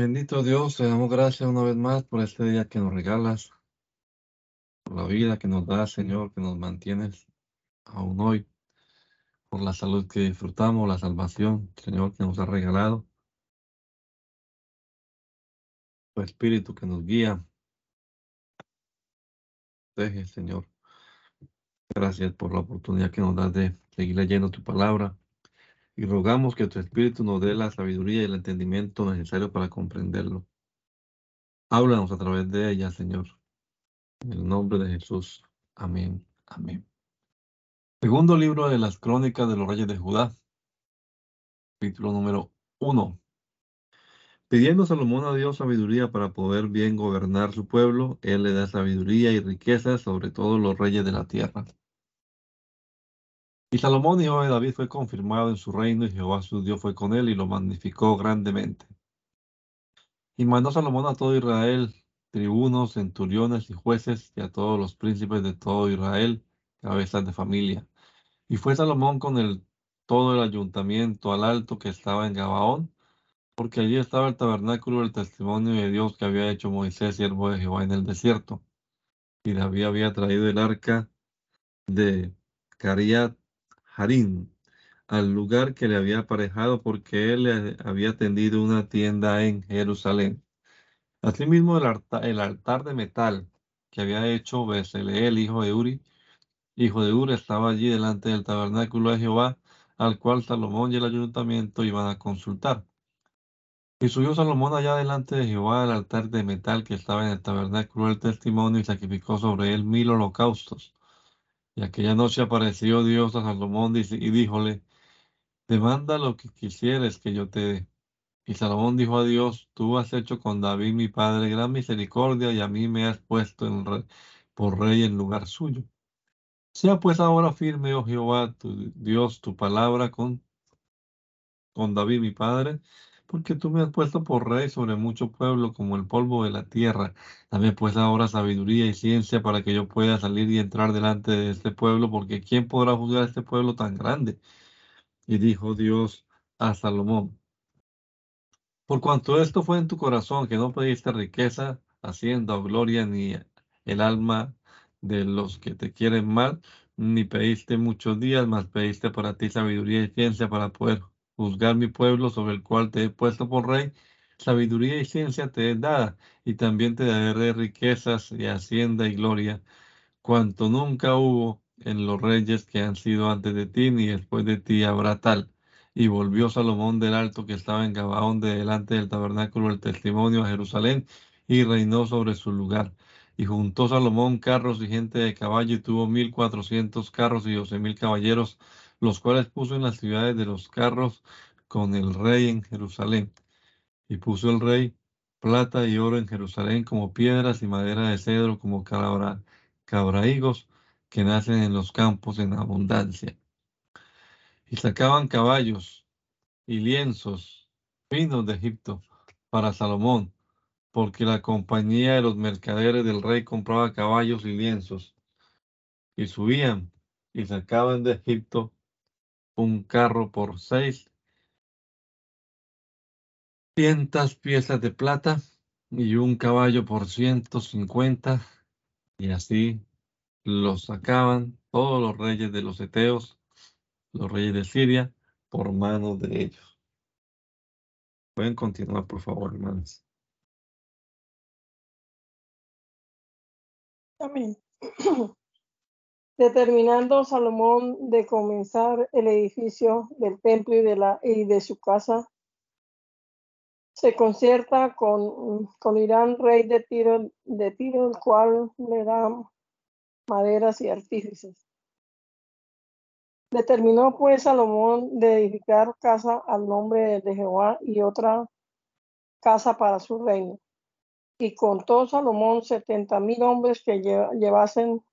Bendito Dios, te damos gracias una vez más por este día que nos regalas, por la vida que nos das, Señor, que nos mantienes aún hoy, por la salud que disfrutamos, la salvación, Señor, que nos ha regalado, tu Espíritu que nos guía. Deje, Señor. Gracias por la oportunidad que nos das de seguir leyendo tu palabra y rogamos que tu Espíritu nos dé la sabiduría y el entendimiento necesario para comprenderlo. Háblanos a través de ella, Señor. En el nombre de Jesús. Amén. Amén. Segundo libro de las crónicas de los reyes de Judá. Capítulo número uno. Pidiendo Salomón a Dios sabiduría para poder bien gobernar su pueblo, Él le da sabiduría y riqueza sobre todos los reyes de la tierra. Y Salomón, hijo de David, fue confirmado en su reino, y Jehová su Dios fue con él y lo magnificó grandemente. Y mandó Salomón a todo Israel, tribunos, centuriones y jueces, y a todos los príncipes de todo Israel, cabezas de familia. Y fue Salomón con el, todo el ayuntamiento al alto que estaba en Gabaón, porque allí estaba el tabernáculo del testimonio de Dios que había hecho Moisés, siervo de Jehová, en el desierto. Y David había traído el arca de Cariat Al lugar que le había aparejado porque él había tendido una tienda en Jerusalén. Asimismo, el altar, de metal que había hecho Beseleel, hijo de Uri, hijo de Uri, estaba allí delante del tabernáculo de Jehová, al cual Salomón y el ayuntamiento iban a consultar. Y subió Salomón allá delante de Jehová al altar de metal que estaba en el tabernáculo del testimonio y sacrificó sobre él mil holocaustos. Y aquella noche apareció Dios a Salomón y díjole, demanda lo que quisieres que yo te dé. Y Salomón dijo a Dios, tú has hecho con David mi padre gran misericordia y a mí me has puesto en por rey en lugar suyo. Sea pues ahora firme, oh Jehová, tu Dios, tu palabra con, con David mi padre, porque tú me has puesto por rey sobre mucho pueblo como el polvo de la tierra. Dame pues ahora sabiduría y ciencia para que yo pueda salir y entrar delante de este pueblo, porque ¿quién podrá juzgar a este pueblo tan grande? Y dijo Dios a Salomón, por cuanto esto fue en tu corazón, que no pediste riqueza, hacienda gloria, ni el alma de los que te quieren mal, ni pediste muchos días, mas pediste para ti sabiduría y ciencia para poder juzgar mi pueblo sobre el cual te he puesto por rey, sabiduría y ciencia te he dada, y también te daré riquezas y hacienda y gloria, cuanto nunca hubo en los reyes que han sido antes de ti, ni después de ti habrá tal. Y volvió Salomón del alto que estaba en Gabaón de delante del tabernáculo del testimonio a Jerusalén, y reinó sobre su lugar. Y juntó Salomón carros y gente de caballo, y tuvo mil cuatrocientos carros y doce mil caballeros, los cuales puso en las ciudades de los carros con el rey en Jerusalén. Y puso el rey plata y oro en Jerusalén como piedras y madera de cedro como cabra, cabraigos que nacen en los campos en abundancia. Y sacaban caballos y lienzos finos de Egipto para Salomón, porque la compañía de los mercaderes del rey compraba caballos y lienzos. Y subían y sacaban de Egipto un carro por seis piezas de plata y un caballo por ciento cincuenta y así los sacaban todos los reyes de los Eteos, los reyes de Siria, por manos de ellos. Pueden continuar, por favor, hermanos. Amén. determinando Salomón de comenzar el edificio del templo y de, la, y de su casa, se concierta con, Irán, rey de Tiro, de Tiro, el cual le da maderas y artífices. Determinó pues Salomón de edificar casa al nombre de Jehová y otra casa para su reino. Y contó Salomón setenta mil hombres que llevasen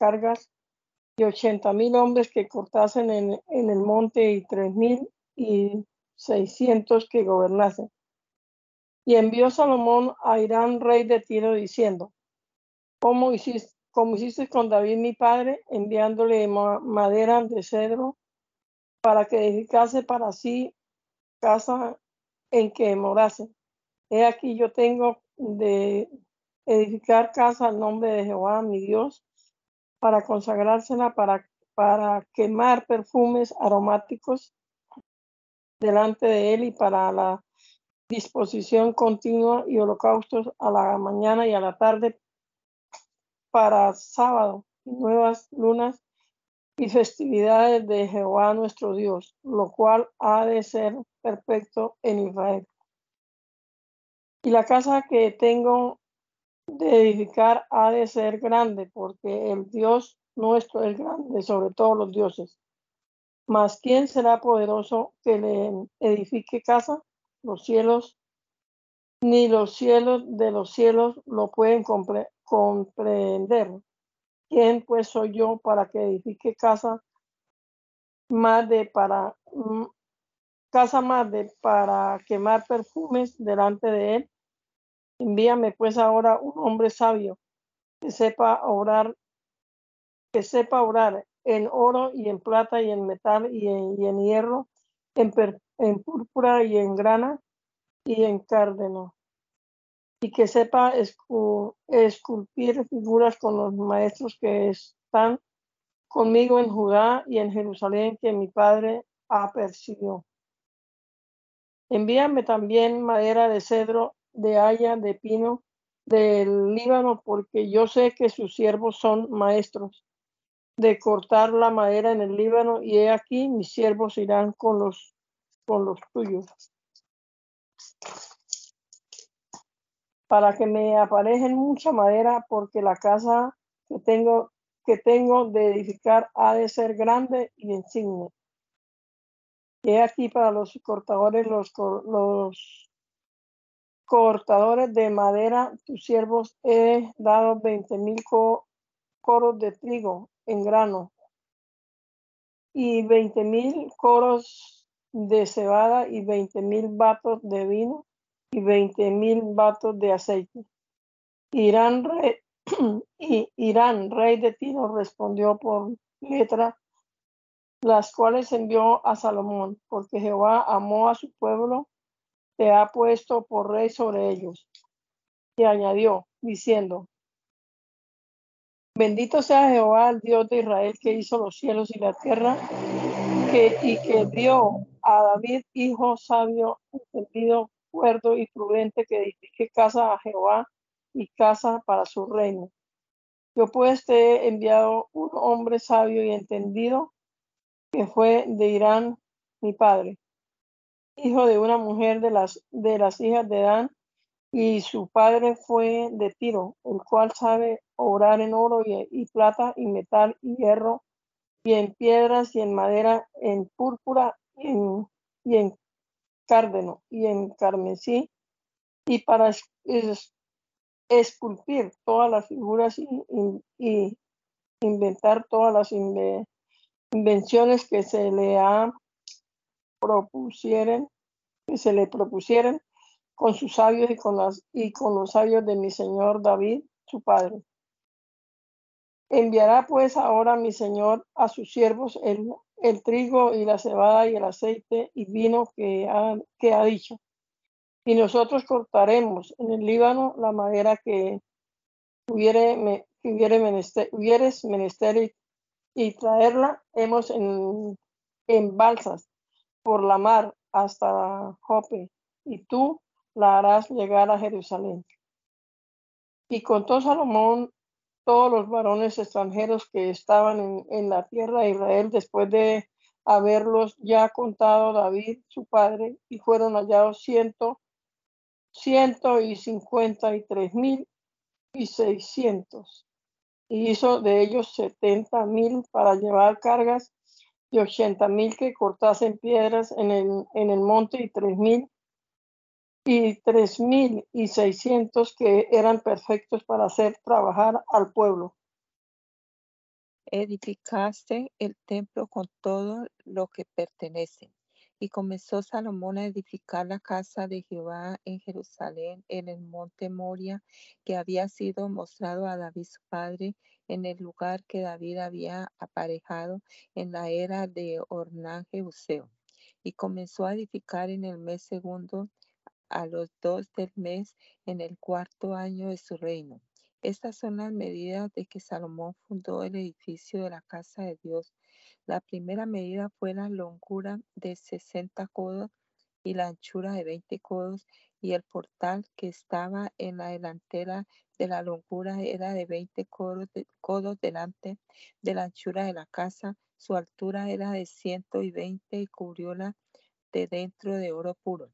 cargas y ochenta mil hombres que cortasen en, el monte y tres mil y seiscientos que gobernasen. Y envió Salomón a Irán, rey de Tiro, diciendo, ¿cómo hiciste, como hiciste con David mi padre, enviándole madera de cedro para que edificase para sí casa en que morase? He aquí yo tengo de edificar casa al nombre de Jehová, mi Dios, para consagrársela, para, para quemar perfumes aromáticos delante de él y para la disposición continua y holocaustos a la mañana y a la tarde para sábado, nuevas lunas y festividades de Jehová nuestro Dios, lo cual ha de ser perfecto en Israel. Y la casa que tengo de edificar ha de ser grande, porque el Dios nuestro es grande sobre todos los dioses. Mas ¿quién será poderoso que le edifique casa? Los cielos, ni los cielos de los cielos lo pueden comprender. ¿Quién pues soy yo para que edifique casa más de para mm, casa más de para quemar perfumes delante de él? Envíame pues ahora un hombre sabio que sepa orar, que sepa orar en oro y en plata y en metal y en, hierro, en, púrpura y en grana y en cárdeno y que sepa esculpir figuras con los maestros que están conmigo en Judá y en Jerusalén que mi padre apercibió. Envíame también madera de cedro, de haya, de pino, del Líbano, porque yo sé que sus siervos son maestros de cortar la madera en el Líbano, y he aquí mis siervos irán con los, con los tuyos para que me aparejen mucha madera, porque la casa que tengo, que tengo de edificar ha de ser grande y insigne. Y aquí para los cortadores, los, los cortadores de madera, tus siervos he dado veinte mil coros de trigo en grano y veinte mil coros de cebada y veinte mil batos de vino y veinte mil vatos de aceite. Irán, y Irán, rey de Tiro, respondió por letra, las cuales envió a Salomón, porque Jehová amó a su pueblo, te ha puesto por rey sobre ellos. Y añadió, diciendo, Bendito sea Jehová, el Dios de Israel, que hizo los cielos y la tierra, que, y que dio a David, hijo sabio, entendido, cuerdo y prudente que edifique casa a Jehová y casa para su reino. Yo pues te he enviado un hombre sabio y entendido que fue de Irán, mi padre, hijo de una mujer de las, de las hijas de Dan, y su padre fue de Tiro, el cual sabe obrar en oro y, plata y metal y hierro, y en piedras y en madera, en púrpura y en, y en cárdeno y en carmesí, y para esculpir todas las figuras y, inventar todas las invenciones que se le ha propusieren, que se le propusieran con sus sabios y con, las, y con los sabios de mi señor David, su padre. Enviará pues ahora mi señor a sus siervos el, trigo y la cebada y el aceite y vino que ha, que dicho. Y nosotros cortaremos en el Líbano la madera que hubiere, me, menester, hubieres menester y, traerla hemos en balsas por la mar hasta Jope, y tú la harás llegar a Jerusalén. Y contó Salomón todos los varones extranjeros que estaban en, la tierra de Israel después de haberlos ya contado David, su padre, y fueron hallados ciento, ciento y cincuenta y tres mil y seiscientos. Y hizo de ellos setenta mil para llevar cargas y ochenta mil que cortasen piedras en el, en el monte y tres mil y tres mil y seiscientos que eran perfectos para hacer trabajar al pueblo. Edificaste el templo con todo lo que pertenece. Y comenzó Salomón a edificar la casa de Jehová en Jerusalén, en el monte Moria, que había sido mostrado a David su padre, en el lugar que David había aparejado en la era de Ornán Jebuseo. Y comenzó a edificar en el mes segundo a los dos del mes en el cuarto año de su reino. Estas son las medidas de que Salomón fundó el edificio de la casa de Dios. La primera medida fue la longura de 60 codos y la anchura de 20 codos, y el portal que estaba en la delantera de la longura era de 20 codos, codos delante de la anchura de la casa. Su altura era de 120 y cubrióla de dentro de oro puro.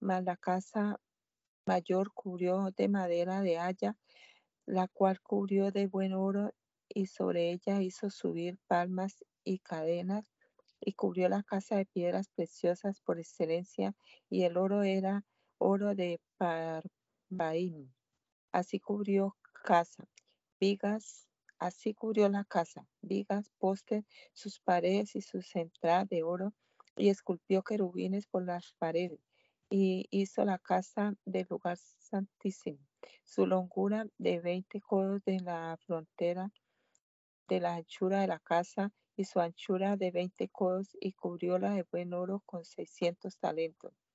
Mas la casa mayor cubrió de madera de haya la cual cubrió de buen oro y sobre ella hizo subir palmas y cadenas y cubrió la casa de piedras preciosas por excelencia y el oro era oro de Parbaim. Así cubrió casa, vigas, así cubrió la casa, vigas, postes, sus paredes y sus entradas de oro y esculpió querubines por las paredes y hizo la casa del lugar santísimo su longura de 20 codos de la frontera de la anchura de la casa y su anchura de 20 codos y cubrióla de buen oro con 600 talentos.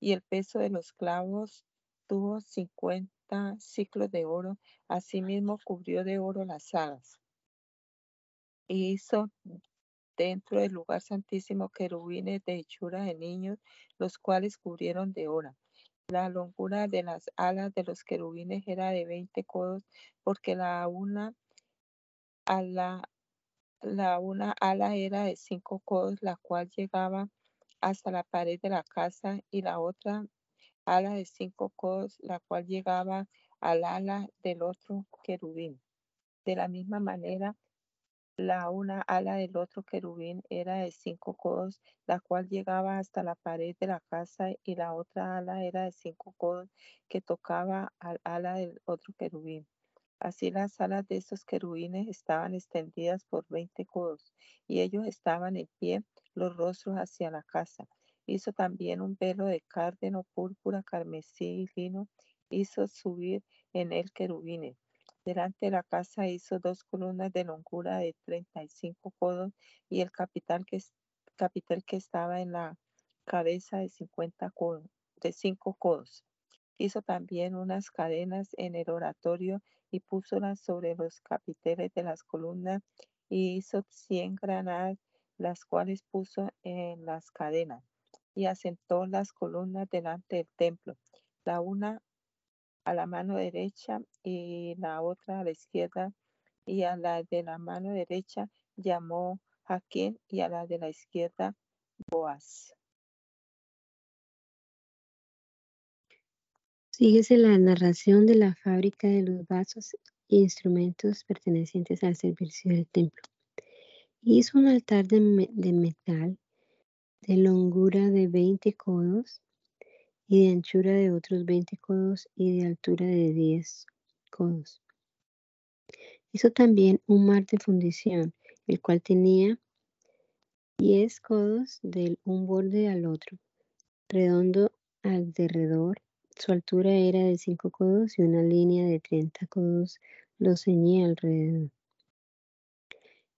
Y el peso de los clavos tuvo 50 ciclos de oro, asimismo cubrió de oro las alas. Y hizo dentro del lugar santísimo querubines de hechura de niños, los cuales cubrieron de oro. La longura de las alas de los querubines era de 20 codos, porque la una ala, la una ala era de 5 codos, la cual llegaba hasta la pared de la casa, y la otra ala de 5 codos, la cual llegaba al ala del otro querubín. De la misma manera, la una ala del otro querubín era de cinco codos, la cual llegaba hasta la pared de la casa, y la otra ala era de cinco codos, que tocaba al ala del otro querubín. Así las alas de estos querubines estaban extendidas por veinte codos, y ellos estaban en pie, los rostros hacia la casa. Hizo también un velo de cárdeno, púrpura, carmesí y lino, hizo subir en él querubines Delante de la casa hizo dos columnas de longura de 35 codos y el capital que, capital que estaba en la cabeza de 50 codos, de 5 codos. Hizo también unas cadenas en el oratorio y púsolas sobre los capiteles de las columnas y hizo 100 granadas, las cuales puso en las cadenas y asentó las columnas delante del templo, la una a la mano derecha y la otra a la izquierda, y a la de la mano derecha llamó Jaquín y a la de la izquierda Boaz. Síguese la narración de la fábrica de los vasos e instrumentos pertenecientes al servicio del templo. Hizo un altar de, metal de longura de 20 codos y de anchura de otros 20 codos y de altura de 10 codos. Hizo también un mar de fundición, el cual tenía 10 codos del un borde al otro, redondo al derredor. Su altura era de 5 codos y una línea de 30 codos lo ceñía alrededor.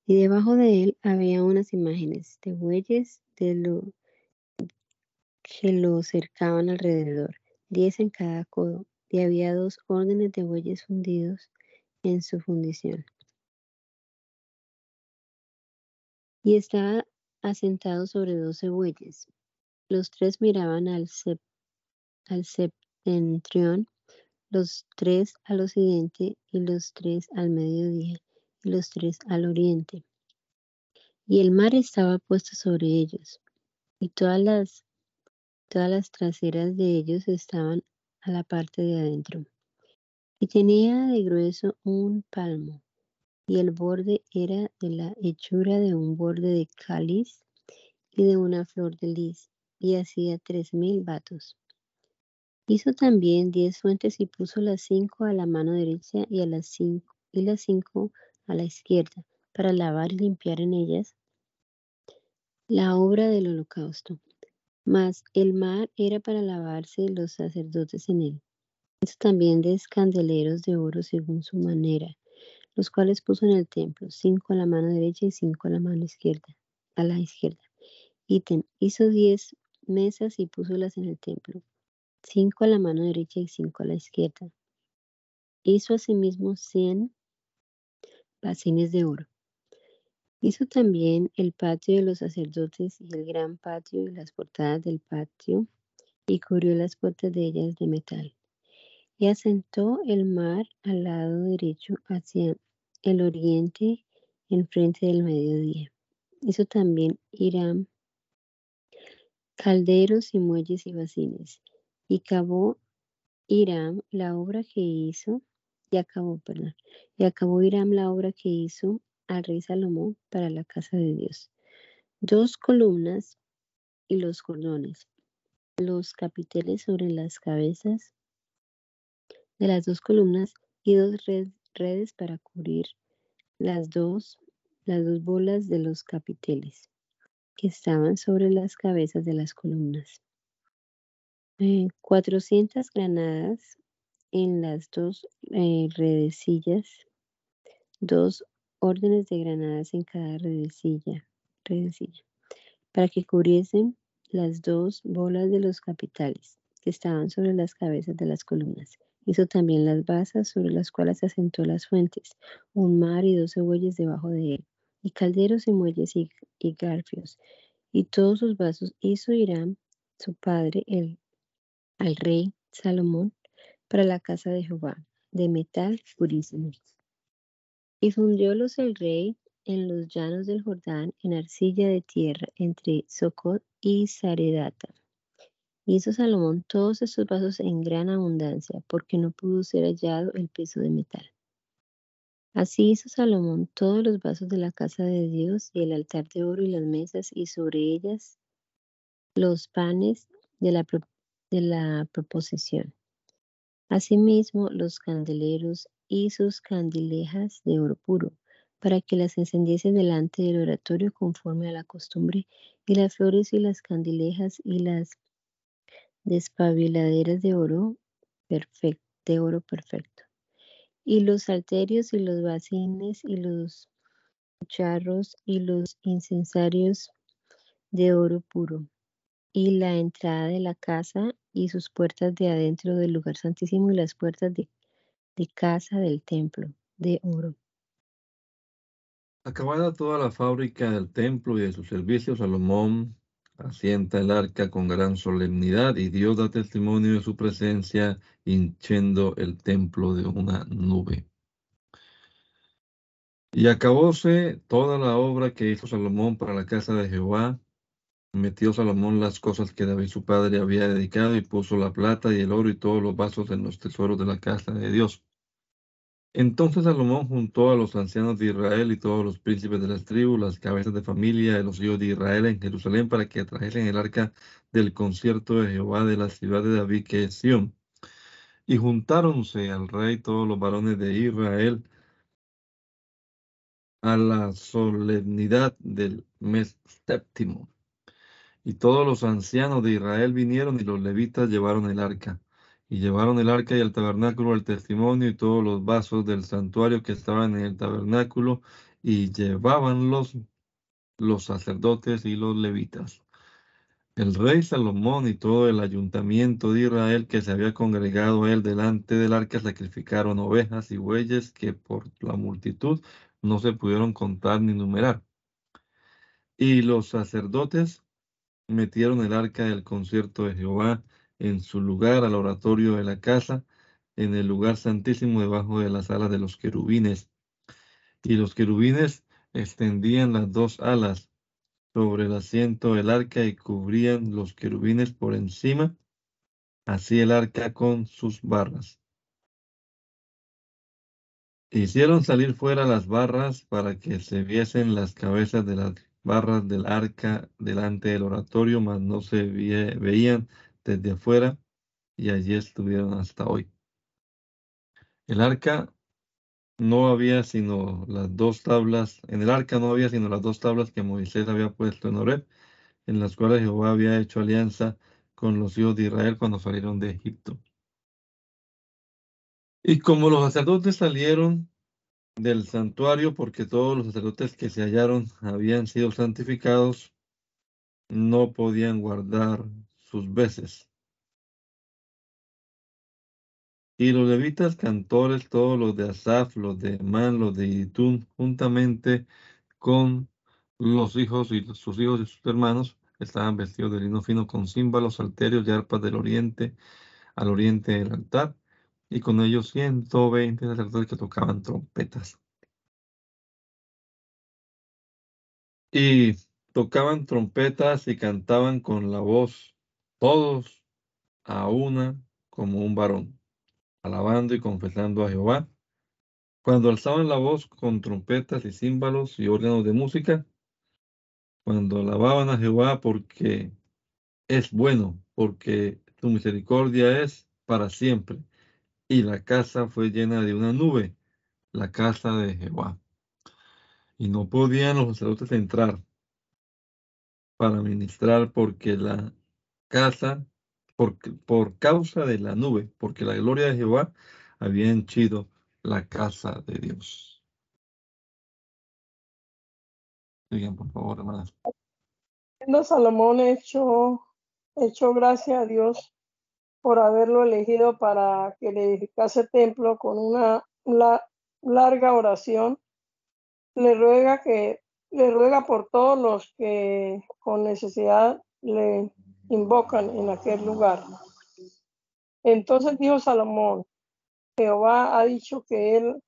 Y debajo de él había unas imágenes de bueyes de lo que lo cercaban alrededor, diez en cada codo, y había dos órdenes de bueyes fundidos en su fundición. Y estaba asentado sobre doce bueyes. Los tres miraban al, al los tres al occidente y los tres al mediodía y los tres al oriente. Y el mar estaba puesto sobre ellos, y todas las Todas las traseras de ellos estaban a la parte de adentro. Y tenía de grueso un palmo, y el borde era de la hechura de un borde de cáliz y de una flor de lis, y hacía tres mil vatos. Hizo también diez fuentes y puso las cinco a la mano derecha y, las cinco, a la izquierda, para lavar y limpiar en ellas la obra del holocausto. Mas el mar era para lavarse los sacerdotes en él. Hizo también de candeleros de oro según su manera, los cuales puso en el templo, cinco a la mano derecha y cinco a la mano izquierda, a la izquierda. Ítem, hizo diez mesas y púsolas en el templo. Cinco a la mano derecha y cinco a la izquierda. Hizo asimismo cien bacines de oro. Hizo también el patio de los sacerdotes y el gran patio y las portadas del patio y cubrió las puertas de ellas de metal. Y asentó el mar al lado derecho hacia el oriente enfrente del mediodía. Hizo también Irán calderos y muelles y bacines. Y acabó Irán la obra que hizo, y acabó, perdón, y acabó Irán la obra que hizo al rey Salomón para la casa de Dios. Dos columnas y los cordones, los capiteles sobre las cabezas de las dos columnas y dos redes para cubrir las dos, las dos bolas de los capiteles que estaban sobre las cabezas de las columnas. 400 eh, granadas en las dos eh, redecillas, dos órdenes de granadas en cada redecilla, para que cubriesen las dos bolas de los capitales que estaban sobre las cabezas de las columnas. Hizo también las basas sobre las cuales asentó las fuentes, un mar y doce bueyes debajo de él, y calderos y muelles y, y garfios, y todos sus vasos hizo Irán, su padre, el, al rey Salomón, para la casa de Jehová, de metal purísimo. Y fundiólos el rey en los llanos del Jordán, en arcilla de tierra, entre Socot y Saredata. Hizo Salomón todos estos vasos en gran abundancia, porque no pudo ser hallado el peso de metal. Así hizo Salomón todos los vasos de la casa de Dios y el altar de oro y las mesas y sobre ellas los panes de la, de la proposición. Asimismo los candeleros y sus candilejas de oro puro, para que las encendiese delante del oratorio conforme a la costumbre, y las flores y las candilejas y las despabiladeras de oro perfecto, de oro perfecto. Y los salterios y los bacines y los charros y los incensarios de oro puro, y la entrada de la casa y sus puertas de adentro del lugar santísimo y las puertas de casa del templo de oro. Acabada toda la fábrica del templo y de sus servicios, Salomón asienta el arca con gran solemnidad y Dios da testimonio de su presencia, hinchendo el templo de una nube. Y acabóse toda la obra que hizo Salomón para la casa de Jehová. Metió Salomón las cosas que David su padre había dedicado y puso la plata y el oro y todos los vasos en los tesoros de la casa de Dios. Entonces Salomón juntó a los ancianos de Israel y todos los príncipes de las tribus, las cabezas de familia de los hijos de Israel en Jerusalén para que trajesen el arca del concierto de Jehová de la ciudad de David, que es Sión. Y juntáronse al rey todos los varones de Israel a la solemnidad del mes séptimo. Y todos los ancianos de Israel vinieron y los levitas llevaron el arca. Y llevaron el arca y el tabernáculo al testimonio y todos los vasos del santuario que estaban en el tabernáculo y llevaban los, los sacerdotes y los levitas. El rey Salomón y todo el ayuntamiento de Israel que se había congregado él delante del arca sacrificaron ovejas y bueyes que por la multitud no se pudieron contar ni numerar. Y los sacerdotes metieron el arca del concierto de Jehová en su lugar al oratorio de la casa, en el lugar santísimo debajo de las alas de los querubines. Y los querubines extendían las dos alas sobre el asiento del arca y cubrían los querubines por encima, así el arca con sus barras. Hicieron salir fuera las barras para que se viesen las cabezas de las barras del arca delante del oratorio, mas no se veían desde afuera y allí estuvieron hasta hoy. El arca no había sino las dos tablas, en el arca no había sino las dos tablas que Moisés había puesto en Oreb, en las cuales Jehová había hecho alianza con los hijos de Israel cuando salieron de Egipto. Y como los sacerdotes salieron del santuario, porque todos los sacerdotes que se hallaron habían sido santificados, no podían guardar sus veces. Y los levitas cantores, todos los de Asaf, los de Man, los de Iditún, juntamente con los hijos y sus hijos y sus hermanos, estaban vestidos de lino fino con címbalos, salterios y arpas del oriente, al oriente del altar, y con ellos 120 sacerdotes que tocaban trompetas. Y tocaban trompetas y cantaban con la voz, todos a una como un varón, alabando y confesando a Jehová. Cuando alzaban la voz con trompetas y címbalos y órganos de música, cuando alababan a Jehová porque es bueno, porque su misericordia es para siempre. Y la casa fue llena de una nube, la casa de Jehová. Y no podían los sacerdotes entrar para ministrar porque la casa, por, causa de la nube, porque la gloria de Jehová había henchido la casa de Dios. Sigan, por favor, hermanas. Salomón hecho, hecho gracia a Dios por haberlo elegido para que le edificase templo con una larga oración. Le ruega que le ruega por todos los que con necesidad le invocan en aquel lugar. Entonces dijo Salomón, Jehová ha dicho que él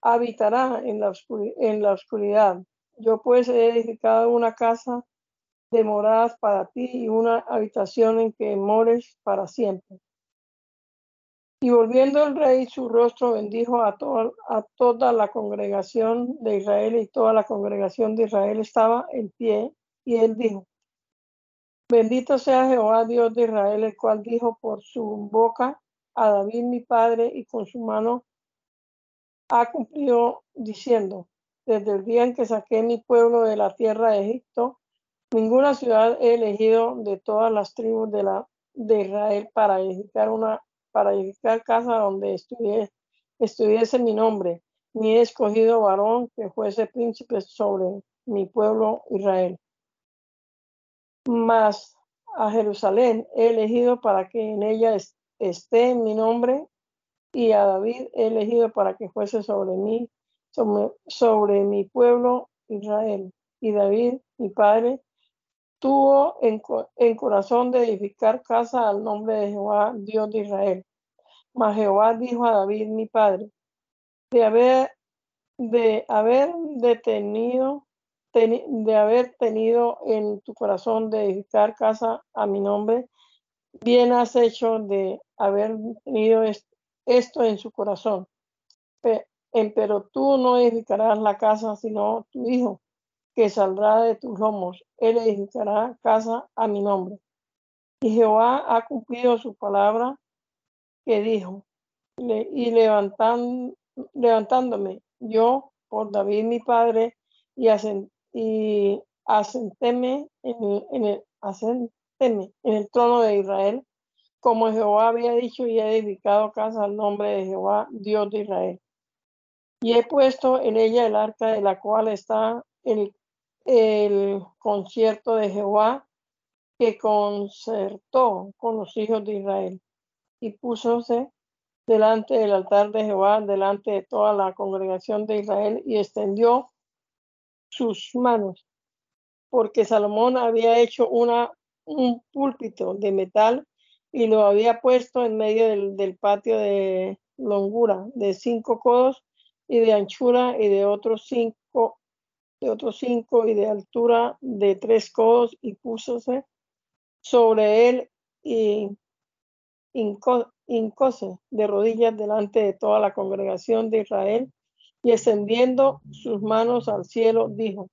habitará en la, en la oscuridad. Yo pues he edificado una casa de moradas para ti y una habitación en que mores para siempre. Y volviendo el rey su rostro bendijo a, a toda la congregación de Israel y toda la congregación de Israel estaba en pie y él dijo, bendito sea Jehová Dios de Israel, el cual dijo por su boca a David mi padre y con su mano ha cumplido diciendo, desde el día en que saqué mi pueblo de la tierra de Egipto, Ninguna ciudad he elegido de todas las tribus de, la, de Israel para edificar una para edificar casa donde estuviese, mi nombre, ni he escogido varón que fuese príncipe sobre mi pueblo Israel. Mas a Jerusalén he elegido para que en ella esté mi nombre, y a David he elegido para que fuese sobre mí, sobre mi pueblo Israel. Y David, mi padre, tuvo en, corazón de edificar casa al nombre de Jehová, Dios de Israel. Mas Jehová dijo a David, mi padre, de haber, de haber detenido, de haber tenido en tu corazón de edificar casa a mi nombre, bien has hecho de haber tenido esto en su corazón. Pero tú no edificarás la casa, sino tu hijo que saldrá de tus lomos. Él edificará casa a mi nombre. Y Jehová ha cumplido su palabra que dijo, y levantándome yo por David mi padre, y, y asentéme en, el, en el trono de Israel, como Jehová había dicho, y he edificado casa al nombre de Jehová, Dios de Israel. Y he puesto en ella el arca de la cual está el el concierto de Jehová que concertó con los hijos de Israel. Y púsose delante del altar de Jehová, delante de toda la congregación de Israel y extendió sus manos, porque Salomón había hecho una, un púlpito de metal y lo había puesto en medio del, del patio de longura de cinco codos y de anchura y de otros cinco de otros cinco y de altura de tres codos y púsose sobre él y incose de rodillas delante de toda la congregación de Israel y extendiendo sus manos al cielo dijo,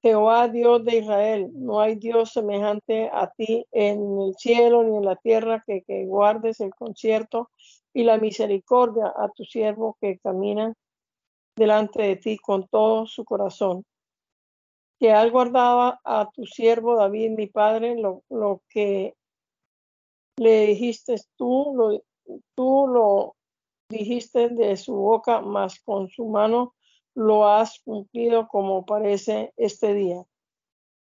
Jehová Dios de Israel, no hay Dios semejante a ti en el cielo ni en la tierra que, que guardes el concierto y la misericordia a tu siervo que camina delante de ti con todo su corazón. Que has guardado a tu siervo David, mi padre, lo, que le dijiste tú, lo, tú lo dijiste de su boca, mas con su mano lo has cumplido como parece este día.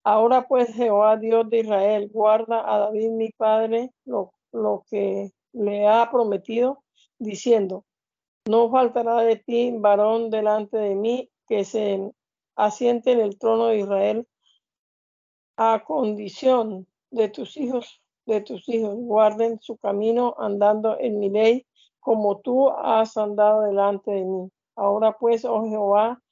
Ahora pues Jehová Dios de Israel, guarda a David mi padre lo, lo que le ha prometido, diciendo, no faltará de ti varón delante de mí que se asiente en el trono de Israel a condición de tus hijos, de tus hijos, guarden su camino andando en mi ley, como tú has andado delante de mí. Ahora pues, oh Jehová,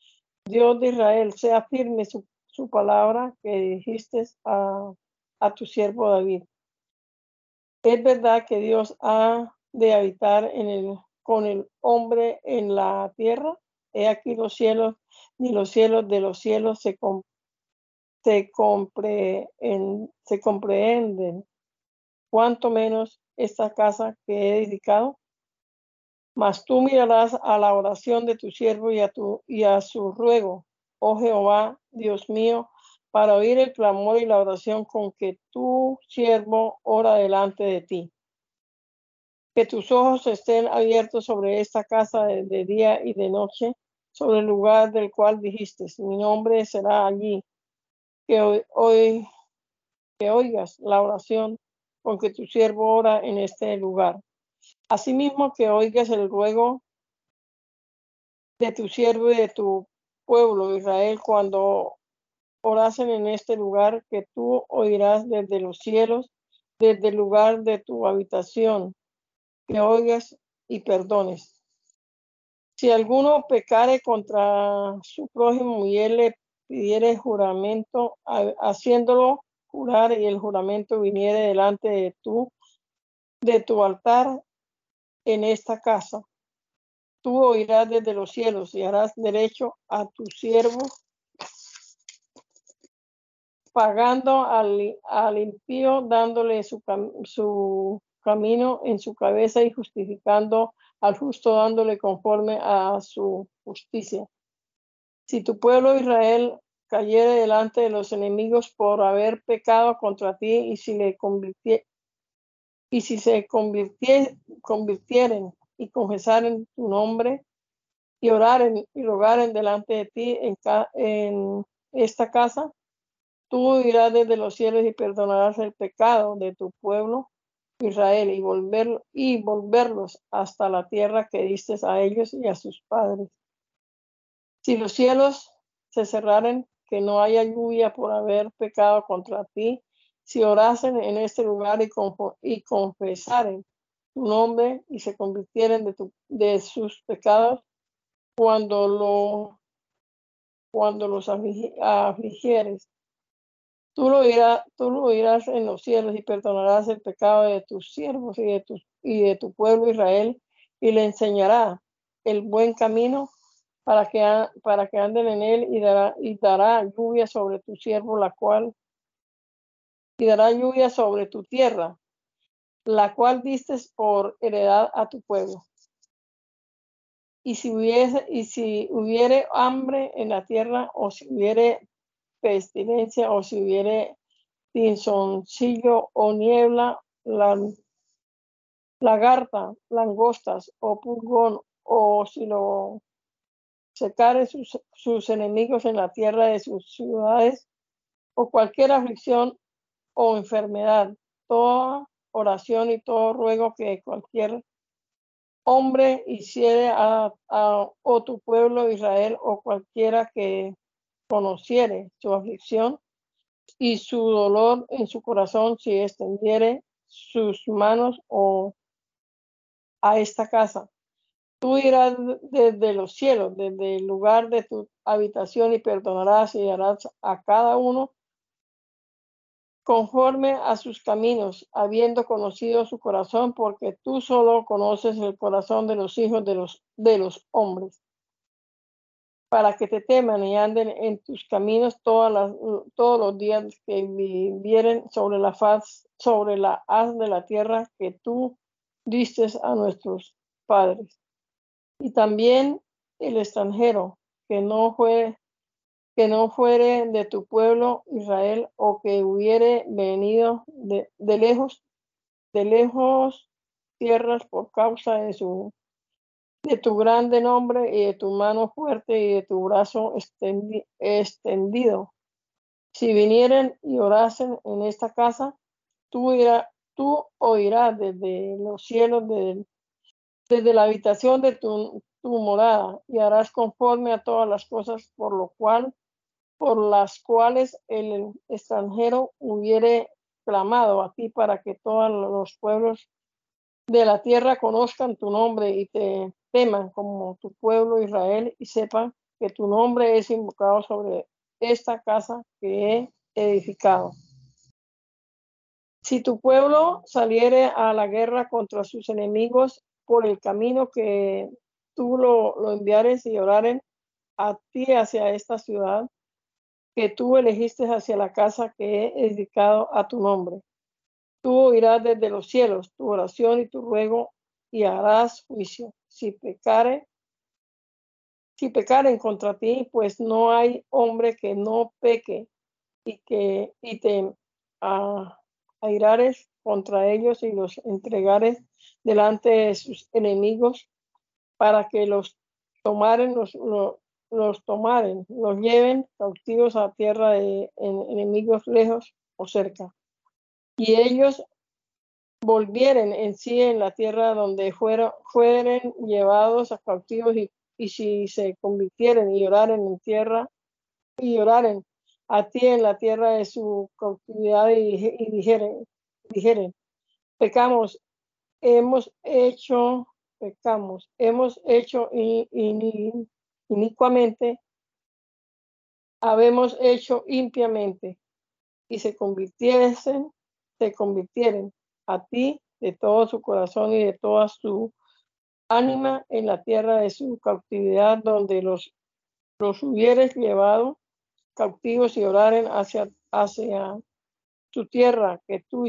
Dios de Israel, sea firme su, palabra que dijiste a, a tu siervo David. Es verdad que Dios ha de habitar en el, con el hombre en la tierra. He aquí los cielos, ni los cielos de los cielos se, se, se comprehenden, cuanto menos esta casa que he dedicado. Mas tú mirarás a la oración de tu siervo y a, tu, y a su ruego, oh Jehová, Dios mío, para oír el clamor y la oración con que tu siervo ora delante de ti. Que tus ojos estén abiertos sobre esta casa de, día y de noche, sobre el lugar del cual dijiste, mi nombre será allí. Que hoy, que oigas la oración con que tu siervo ora en este lugar. Asimismo que oigas el ruego de tu siervo y de tu pueblo Israel cuando orasen en este lugar que tú oirás desde los cielos, desde el lugar de tu habitación, que oigas y perdones. Si alguno pecare contra su prójimo y él le pidiere juramento, haciéndolo jurar y el juramento viniere delante de tú, de tu altar en esta casa, tú oirás desde los cielos y harás derecho a tu siervo pagando al, al impío, dándole su, su camino en su cabeza y justificando al justo, dándole conforme a su justicia. Si tu pueblo Israel cayere delante de los enemigos por haber pecado contra ti y si le convirtiere, y si se convirtieren y confesaren tu nombre y oraren y rogaren delante de ti en, en esta casa, Tú irás desde los cielos y perdonarás el pecado de tu pueblo Israel y, volver, y volverlos hasta la tierra que diste a ellos y a sus padres. Si los cielos se cerraren, que no haya lluvia por haber pecado contra ti, si orasen en este lugar y, y confesaren tu nombre y se convirtieren de, de sus pecados, cuando, lo, cuando los afligieres Tú lo, irás, tú lo oirás en los cielos y perdonarás el pecado de tus siervos y de tu, y de tu pueblo Israel y le enseñará el buen camino para que, para que anden en él y dará, y dará lluvia sobre tu siervo, la cual, y dará lluvia sobre tu tierra, la cual diste por heredad a tu pueblo. Y si hubiese, y si hubiere hambre en la tierra, o si hubiere pestilencia o si hubiere pinzoncillo o niebla, la, lagarta, langostas o pulgón, o si lo secare sus, sus enemigos en la tierra de sus ciudades, o cualquier aflicción o enfermedad, toda oración y todo ruego que cualquier hombre hiciere a, a, o tu pueblo Israel o cualquiera que conociere su aflicción y su dolor en su corazón si extendiere sus manos o a esta casa. Tú irás desde los cielos, desde el lugar de tu habitación y perdonarás y harás a cada uno conforme a sus caminos, habiendo conocido su corazón, porque tú solo conoces el corazón de los hijos de los, de los hombres para que te teman y anden en tus caminos todas las, todos los días que vivieren sobre la faz, sobre la haz de la tierra que tú diste a nuestros padres. Y también el extranjero que no fue que no fuere de tu pueblo Israel o que hubiere venido de, de lejos, de lejos tierras por causa de su de tu grande nombre y de tu mano fuerte y de tu brazo extendido. Si vinieren y orasen en esta casa, tú, tú oirás desde los cielos, desde la habitación de tu, tu morada, y harás conforme a todas las cosas por lo cual, por las cuales el extranjero hubiere clamado a ti para que todos los pueblos de la tierra conozcan tu nombre y te teman como tu pueblo Israel y sepan que tu nombre es invocado sobre esta casa que he edificado. Si tu pueblo saliere a la guerra contra sus enemigos por el camino que tú lo, lo enviares y oraren a ti hacia esta ciudad, que tú elegiste hacia la casa que he dedicado a tu nombre. Tú oirás desde los cielos tu oración y tu ruego y harás juicio. Si pecare, si pecaren contra ti, pues no hay hombre que no peque y que y te ah, airares contra ellos y los entregares delante de sus enemigos para que los tomaren, los, los, tomaren, los lleven cautivos a tierra de enemigos lejos o cerca. Y ellos volvieren en sí en la tierra donde fueron, fueren llevados a cautivos y, y si se convirtieren y lloraren en tierra y lloraren a ti en la tierra de su cautividad y, dijeren, dijeren, pecamos, hemos hecho, pecamos, hemos hecho inicuamente, habemos hecho impiamente, y se convirtiesen, se convirtieren a ti de todo su corazón y de toda su ánima en la tierra de su cautividad, donde los, los hubieres llevado cautivos y oraren hacia, hacia tu tierra que tú,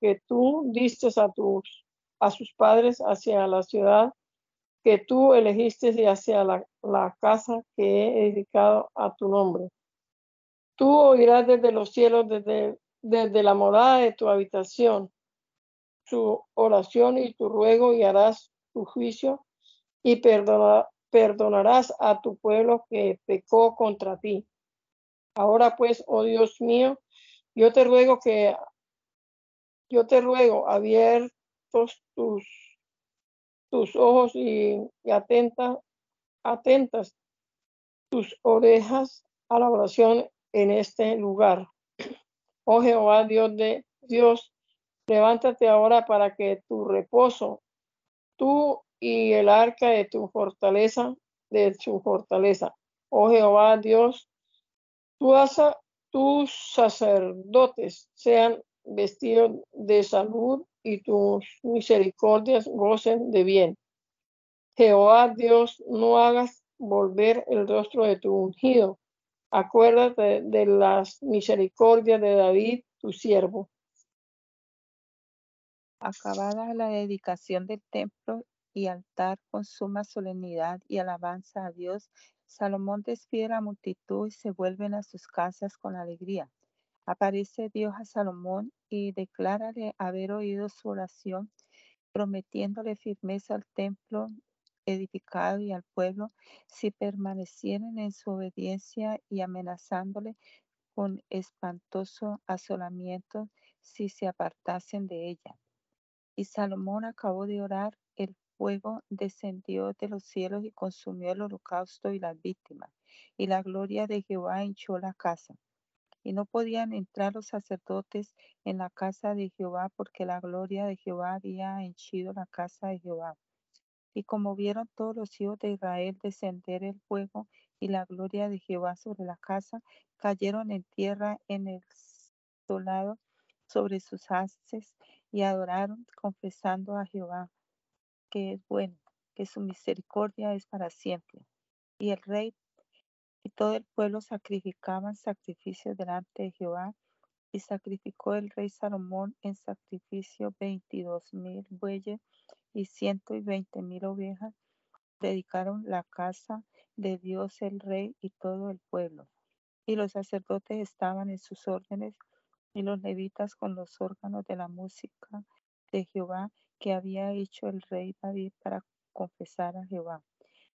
que tú diste a, tus, a sus padres, hacia la ciudad que tú elegiste y hacia la, la casa que he dedicado a tu nombre. Tú oirás desde los cielos, desde, desde la morada de tu habitación, su oración y tu ruego y harás tu juicio y perdonarás a tu pueblo que pecó contra ti. Ahora pues, oh Dios mío, yo te ruego que, yo te ruego, abiertos tus, tus ojos y, atentas, atentas tus orejas a la oración en este lugar. Oh Jehová, Dios de Dios, levántate ahora para que tu reposo, tú y el arca de tu fortaleza, de su fortaleza. Oh Jehová, Dios tus sacerdotes sean vestidos de salud y tus misericordias gocen de bien. Jehová Dios, no hagas volver el rostro de tu ungido. Acuérdate de las misericordias de David, tu siervo. Acabada la dedicación del templo y altar con suma solemnidad y alabanza a Dios, Salomón despide a la multitud y se vuelven a sus casas con alegría. Aparece Dios a Salomón y declárale haber oído su oración, prometiéndole firmeza al templo edificado y al pueblo si permanecieren en su obediencia y amenazándole con espantoso asolamiento si se apartasen de ella. Y Salomón acabó de orar, el fuego descendió de los cielos y consumió el holocausto y las víctimas, y la gloria de Jehová hinchó la casa. Y no podían entrar los sacerdotes en la casa de Jehová porque la gloria de Jehová había henchido la casa de Jehová. Y como vieron todos los hijos de Israel descender el fuego y la gloria de Jehová sobre la casa, cayeron en tierra en el solado sobre sus haces y adoraron confesando a Jehová que es bueno, que su misericordia es para siempre. Y el rey y todo el pueblo sacrificaban sacrificios delante de Jehová, y sacrificó el rey Salomón en sacrificio veintidós mil bueyes y ciento y veinte mil ovejas. Dedicaron la casa de Dios el rey y todo el pueblo. Y los sacerdotes estaban en sus órdenes, y los levitas con los órganos de la música de Jehová que había hecho el rey David para confesar a Jehová,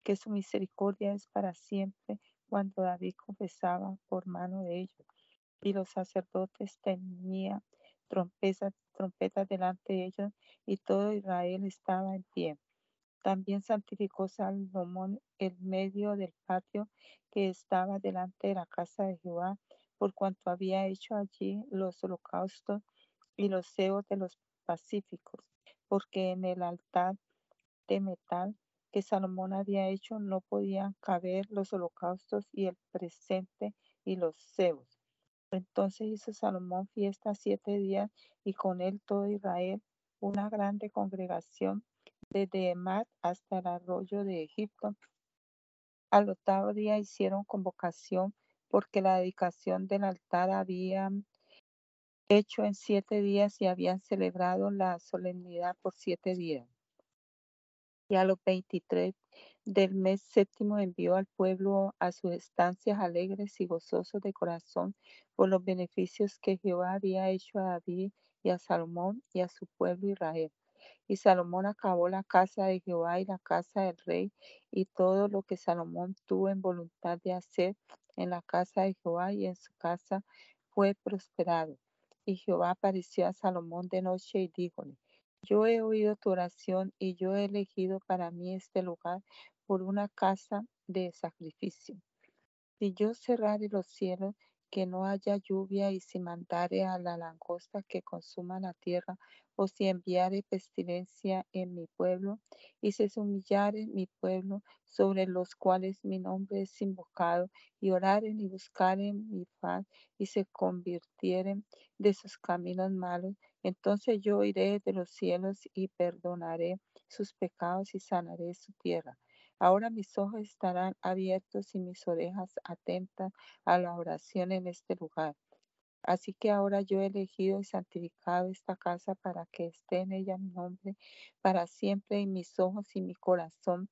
que su misericordia es para siempre cuando David confesaba por mano de ellos. Y los sacerdotes tenían trompetas, trompetas delante de ellos, y todo Israel estaba en pie. También santificó Salomón el medio del patio que estaba delante de la casa de Jehová, por cuanto había hecho allí los holocaustos y los cebos de los pacíficos, porque en el altar de metal que Salomón había hecho no podían caber los holocaustos y el presente y los cebos. Entonces hizo Salomón fiesta siete días y con él todo Israel, una grande congregación desde Emat hasta el arroyo de Egipto. Al octavo día hicieron convocación porque la dedicación del altar habían hecho en siete días y habían celebrado la solemnidad por siete días. Y a los veintitrés del mes séptimo envió al pueblo a sus estancias alegres y gozosos de corazón por los beneficios que Jehová había hecho a David y a Salomón y a su pueblo Israel. Y Salomón acabó la casa de Jehová y la casa del rey y todo lo que Salomón tuvo en voluntad de hacer en la casa de Jehová y en su casa fue prosperado. Y Jehová apareció a Salomón de noche y díjole, yo he oído tu oración y yo he elegido para mí este lugar por una casa de sacrificio. Si yo cerrare los cielos que no haya lluvia y si mandare a la langosta que consuma la tierra, o si enviare pestilencia en mi pueblo, y se humillare mi pueblo sobre los cuales mi nombre es invocado, y oraren y buscaren mi paz, y se convirtieren de sus caminos malos, entonces yo iré de los cielos y perdonaré sus pecados y sanaré su tierra. Ahora mis ojos estarán abiertos y mis orejas atentas a la oración en este lugar. Así que ahora yo he elegido y santificado esta casa para que esté en ella mi nombre para siempre y mis ojos y mi corazón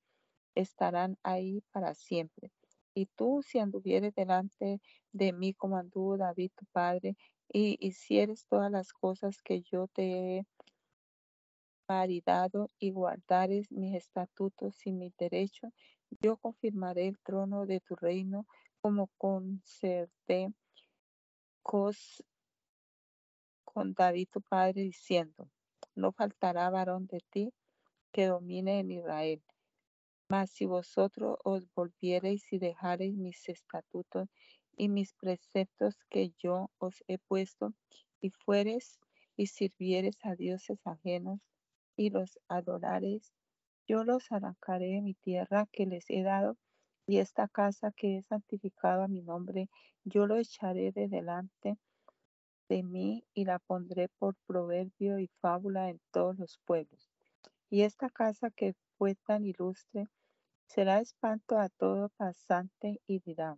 estarán ahí para siempre. Y tú si anduvieres delante de mí como anduvo David tu padre y hicieres todas las cosas que yo te he y guardares mis estatutos y mis derechos, yo confirmaré el trono de tu reino como conservé con David tu padre, diciendo, no faltará varón de ti que domine en Israel. Mas si vosotros os volviereis y dejareis mis estatutos y mis preceptos que yo os he puesto, y fueres y sirvieres a dioses ajenos, y los adorares, yo los arrancaré de mi tierra que les he dado, y esta casa que he santificado a mi nombre, yo lo echaré de delante de mí y la pondré por proverbio y fábula en todos los pueblos. Y esta casa que fue tan ilustre será espanto a todo pasante y dirá,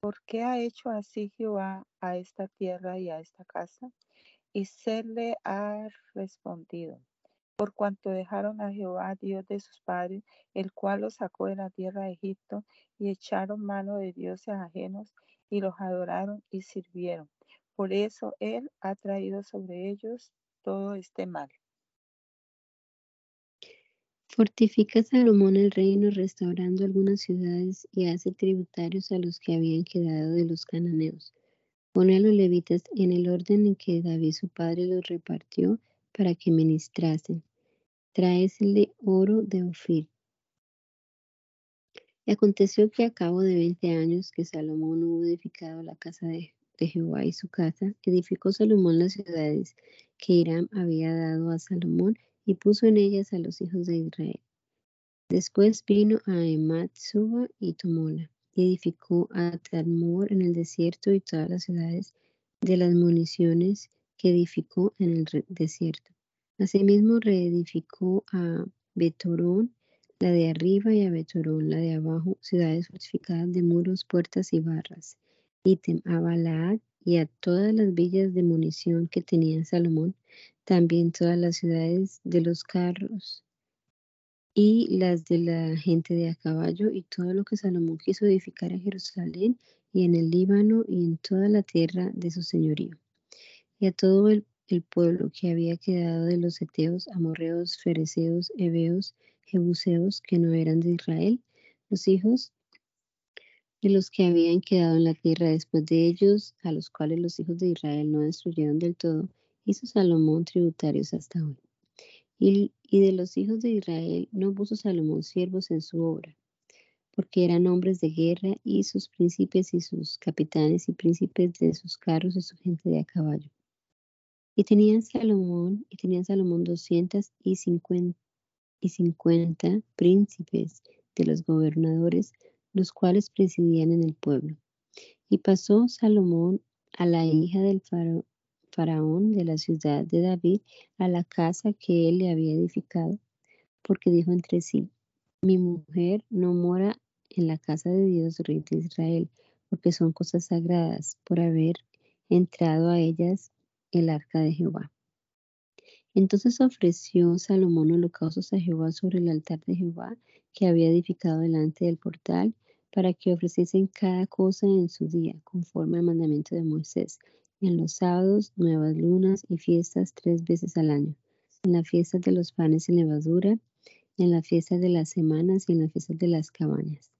¿por qué ha hecho así Jehová a esta tierra y a esta casa? Y se le ha respondido, por cuanto dejaron a Jehová, Dios de sus padres, el cual los sacó de la tierra de Egipto, y echaron mano de dioses ajenos, y los adoraron y sirvieron. Por eso Él ha traído sobre ellos todo este mal. Fortifica Salomón el reino restaurando algunas ciudades y hace tributarios a los que habían quedado de los cananeos. Pone a los levitas en el orden en que David su padre los repartió para que ministrasen. Traésele oro de Ofir. Y aconteció que a cabo de veinte años que Salomón hubo edificado la casa de, Jehová y su casa, edificó Salomón las ciudades que Hiram había dado a Salomón y puso en ellas a los hijos de Israel. Después vino a Emat Suba y tomóla, y edificó a Talmor en el desierto y todas las ciudades de las municiones que edificó en el desierto. Asimismo reedificó a Betorón, la de arriba, y a Betorón, la de abajo, ciudades fortificadas de muros, puertas y barras. Ítem a Balaad y a todas las villas de munición que tenía Salomón, también todas las ciudades de los carros y las de la gente de a caballo y todo lo que Salomón quiso edificar en Jerusalén y en el Líbano y en toda la tierra de su señorío y a todo el, pueblo que había quedado de los eteos, amorreos, fereceos, heveos, jebuseos, que no eran de Israel, los hijos de los que habían quedado en la tierra después de ellos, a los cuales los hijos de Israel no destruyeron del todo, hizo Salomón tributarios hasta hoy. Y, y de los hijos de Israel no puso Salomón siervos en su obra, porque eran hombres de guerra y sus príncipes y sus capitanes y príncipes de sus carros y su gente de a caballo. Y tenían Salomón, y tenían Salomón doscientas y cincuenta, príncipes de los gobernadores los cuales presidían en el pueblo. Y pasó Salomón a la hija del faraón de la ciudad de David a la casa que él le había edificado, porque dijo entre sí, mi mujer no mora en la casa de Dios, rey de Israel, porque son cosas sagradas, por haber entrado a ellas el arca de Jehová. Entonces ofreció Salomón holocaustos a Jehová sobre el altar de Jehová que había edificado delante del portal para que ofreciesen cada cosa en su día, conforme al mandamiento de Moisés, en los sábados, nuevas lunas y fiestas tres veces al año, en la fiesta de los panes sin levadura, en la fiesta de las semanas y en la fiesta de las cabañas.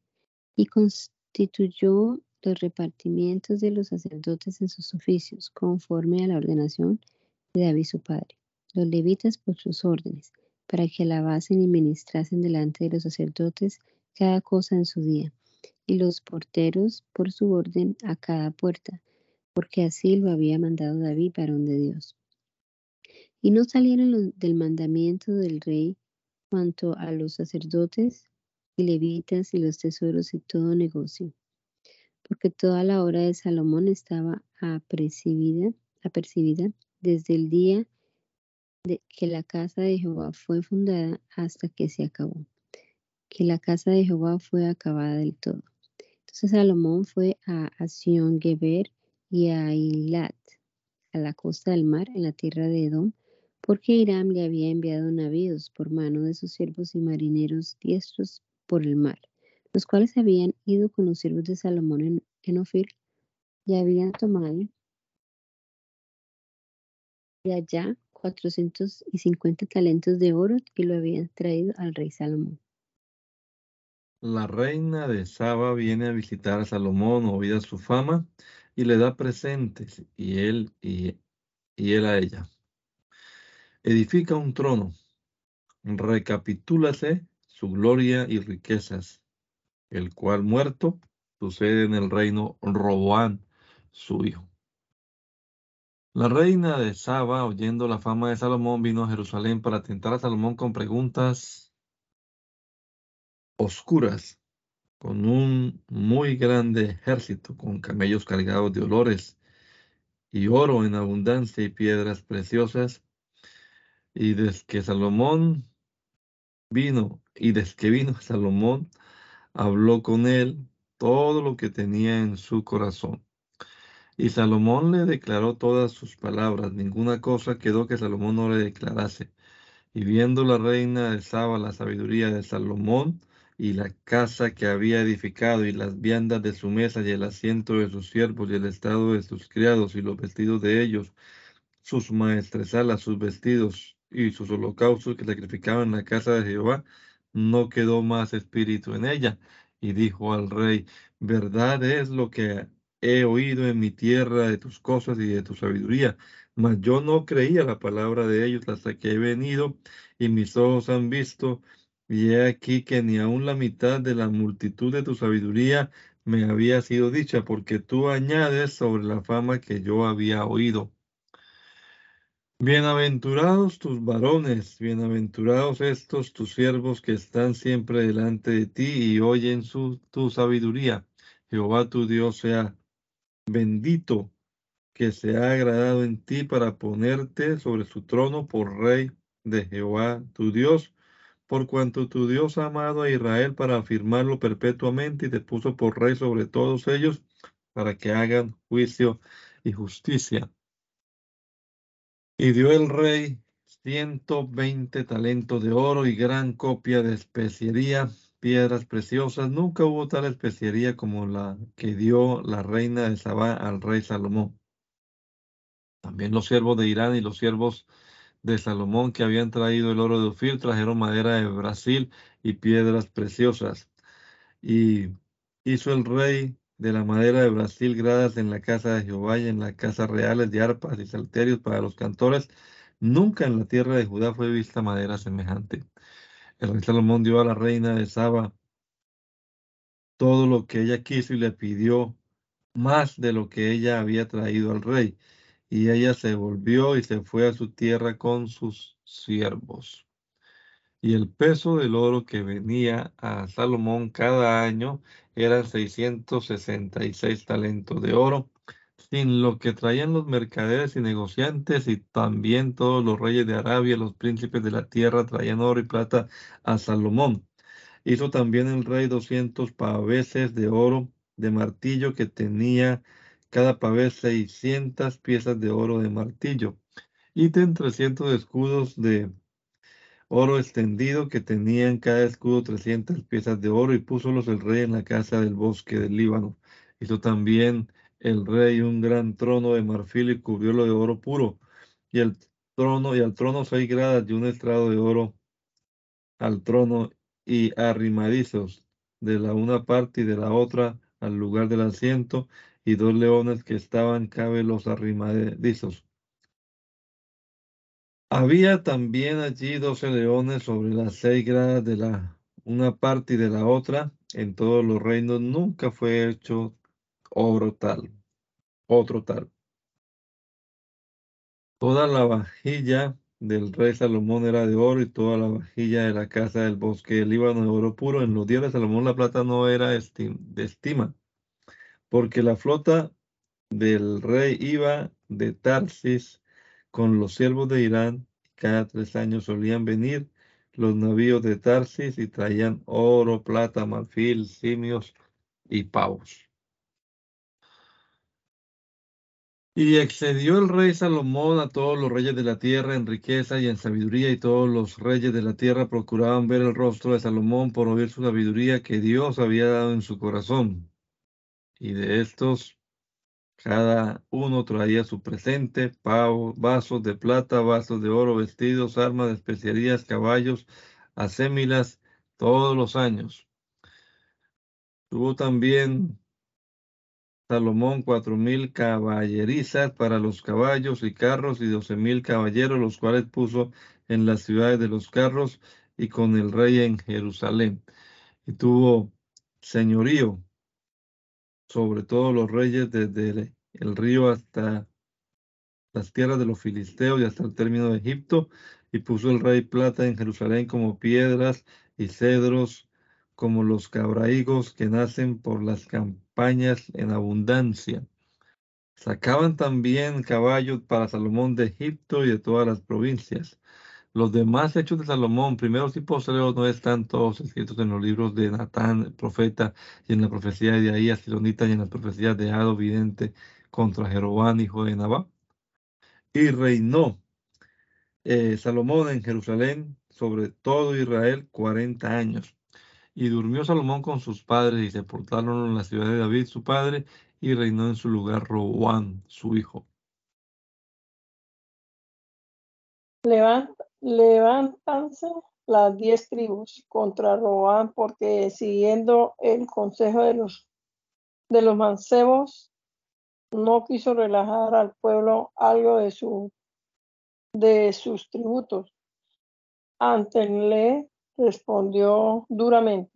Y constituyó los repartimientos de los sacerdotes en sus oficios, conforme a la ordenación de David su padre, los levitas por sus órdenes, para que alabasen y ministrasen delante de los sacerdotes cada cosa en su día y los porteros por su orden a cada puerta, porque así lo había mandado David, varón de Dios. Y no salieron del mandamiento del rey cuanto a los sacerdotes y levitas y los tesoros y todo negocio, porque toda la hora de Salomón estaba apercibida, apercibida desde el día de que la casa de Jehová fue fundada hasta que se acabó, que la casa de Jehová fue acabada del todo. Entonces Salomón fue a Asión Geber y a Ilat, a la costa del mar, en la tierra de Edom, porque Hiram le había enviado navíos por mano de sus siervos y marineros diestros por el mar, los cuales habían ido con los siervos de Salomón en, en Ofir y habían tomado de allá 450 talentos de oro y lo habían traído al rey Salomón. La reina de Saba viene a visitar a Salomón, oída su fama, y le da presentes, y él, y, él a ella. Edifica un trono, recapitúlase su gloria y riquezas, el cual muerto sucede en el reino Roboán, su hijo. La reina de Saba, oyendo la fama de Salomón, vino a Jerusalén para tentar a Salomón con preguntas oscuras, con un muy grande ejército, con camellos cargados de olores y oro en abundancia y piedras preciosas. Y desde que Salomón vino, y desde que vino Salomón, habló con él todo lo que tenía en su corazón. Y Salomón le declaró todas sus palabras, ninguna cosa quedó que Salomón no le declarase. Y viendo la reina de Saba la sabiduría de Salomón, y la casa que había edificado, y las viandas de su mesa, y el asiento de sus siervos, y el estado de sus criados, y los vestidos de ellos, sus maestresalas, sus vestidos, y sus holocaustos que sacrificaban en la casa de Jehová, no quedó más espíritu en ella. Y dijo al rey, verdad es lo que he oído en mi tierra de tus cosas y de tu sabiduría, mas yo no creía la palabra de ellos hasta que he venido y mis ojos han visto y he aquí que ni aun la mitad de la multitud de tu sabiduría me había sido dicha, porque tú añades sobre la fama que yo había oído. Bienaventurados tus varones, bienaventurados estos tus siervos que están siempre delante de ti y oyen su, tu sabiduría. Jehová tu Dios sea bendito, que se ha agradado en ti para ponerte sobre su trono por rey de Jehová tu Dios por cuanto tu Dios ha amado a Israel para afirmarlo perpetuamente y te puso por rey sobre todos ellos para que hagan juicio y justicia. Y dio el rey ciento veinte talentos de oro y gran copia de especiería, piedras preciosas. Nunca hubo tal especiería como la que dio la reina de Sabá al rey Salomón. También los siervos de Irán y los siervos de Salomón que habían traído el oro de Ofir, trajeron madera de Brasil y piedras preciosas. Y Hizo el rey de la madera de Brasil gradas en la casa de Jehová y en la casa reales de arpas y salterios para los cantores. Nunca en la tierra de Judá fue vista madera semejante. El rey Salomón dio a la reina de Saba todo lo que ella quiso y le pidió más de lo que ella había traído al rey. Y ella se volvió y se fue a su tierra con sus siervos. Y el peso del oro que venía a Salomón cada año eran 666 talentos de oro, sin lo que traían los mercaderes y negociantes, y también todos los reyes de Arabia, los príncipes de la tierra, traían oro y plata a Salomón. Hizo también el rey 200 paveses de oro de martillo que tenía cada pavés 600 piezas de oro de martillo y 300 escudos de oro extendido que tenían cada escudo 300 piezas de oro y púsolos el rey en la casa del bosque del Líbano. Hizo también el rey un gran trono de marfil y cubriólo de oro puro y el trono y al trono seis gradas y un estrado de oro al trono y arrimadizos de la una parte y de la otra al lugar del asiento y dos leones que estaban cabe los arrimadizos. Había también allí doce leones sobre las seis gradas de la una parte y de la otra. En todos los reinos nunca fue hecho oro tal, otro tal. Toda la vajilla del rey Salomón era de oro y toda la vajilla de la casa del bosque del Líbano de oro puro. En los días de Salomón la plata no era de estima, porque la flota del rey iba de Tarsis con los siervos de Irán. Cada tres años solían venir los navíos de Tarsis y traían oro, plata, marfil, simios y pavos. Y excedió el rey Salomón a todos los reyes de la tierra en riqueza y en sabiduría, y todos los reyes de la tierra procuraban ver el rostro de Salomón por oír su sabiduría que Dios había dado en su corazón. Y de estos cada uno traía su presente, pavo, vasos de plata, vasos de oro, vestidos, armas, especialías, caballos, asémilas, todos los años. Tuvo también Salomón cuatro mil caballerizas para los caballos y carros y doce mil caballeros, los cuales puso en las ciudades de los carros y con el rey en Jerusalén. Y tuvo señorío sobre todos los reyes desde el río hasta las tierras de los filisteos y hasta el término de Egipto, y puso el rey plata en Jerusalén como piedras y cedros, como los cabraigos que nacen por las campañas en abundancia. Sacaban también caballos para Salomón de Egipto y de todas las provincias. Los demás hechos de Salomón, primeros y posteriores, no están todos escritos en los libros de Natán, profeta, y en la profecía de ahí, Silonita, y en la profecía de Ado, vidente, contra Jeroboam, hijo de Nabá. Y reinó eh, Salomón en Jerusalén sobre todo Israel cuarenta años. Y durmió Salomón con sus padres y se portaron en la ciudad de David, su padre, y reinó en su lugar Roboán, su hijo. Levántanse las diez tribus contra Roán, porque siguiendo el consejo de los, de los mancebos, no quiso relajar al pueblo algo de, su, de sus tributos. Ante le respondió duramente.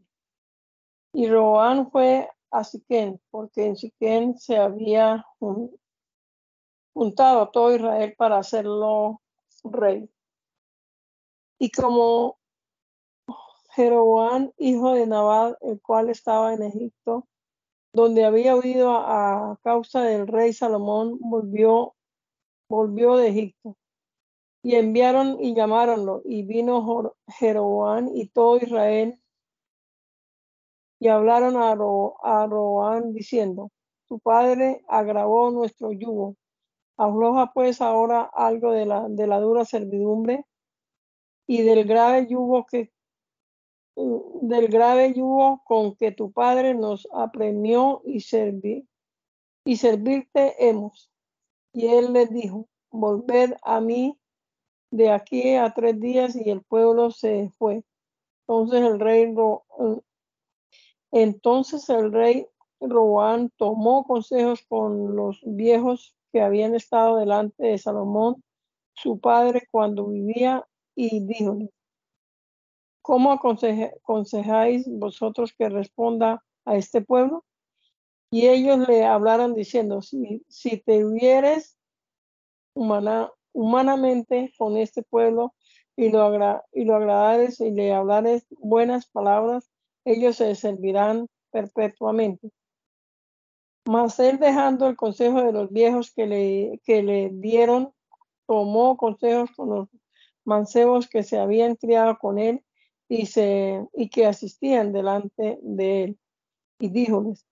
Y Roán fue a Siquén, porque en Siquén se había juntado todo Israel para hacerlo rey. Y como Jeroboam, hijo de Nabat, el cual estaba en Egipto, donde había huido a, causa del rey Salomón, volvió, volvió de Egipto. Y enviaron y llamáronlo, y vino Jeroboam y todo Israel, y hablaron a, Ro, diciendo, tu padre agravó nuestro yugo. Afloja pues ahora algo de la, de la dura servidumbre y del grave yugo que del grave yugo con que tu padre nos apremió y servir y servirte hemos. Y él les dijo, volved a mí de aquí a tres días y el pueblo se fue. Entonces el rey, Entonces el rey Roboán tomó consejos con los viejos que habían estado delante de Salomón, su padre, cuando vivía, y dijo, ¿cómo aconsejáis vosotros que responda a este pueblo? Y ellos le hablaron diciendo, si, si te hubieres humana, humanamente con este pueblo y lo, y lo agradares y le hablares buenas palabras, ellos se servirán perpetuamente. Mas él dejando el consejo de los viejos que le, que le dieron, tomó consejos con los mancebos que se habían criado con él y, se, y que asistían delante de él. Y díjoles,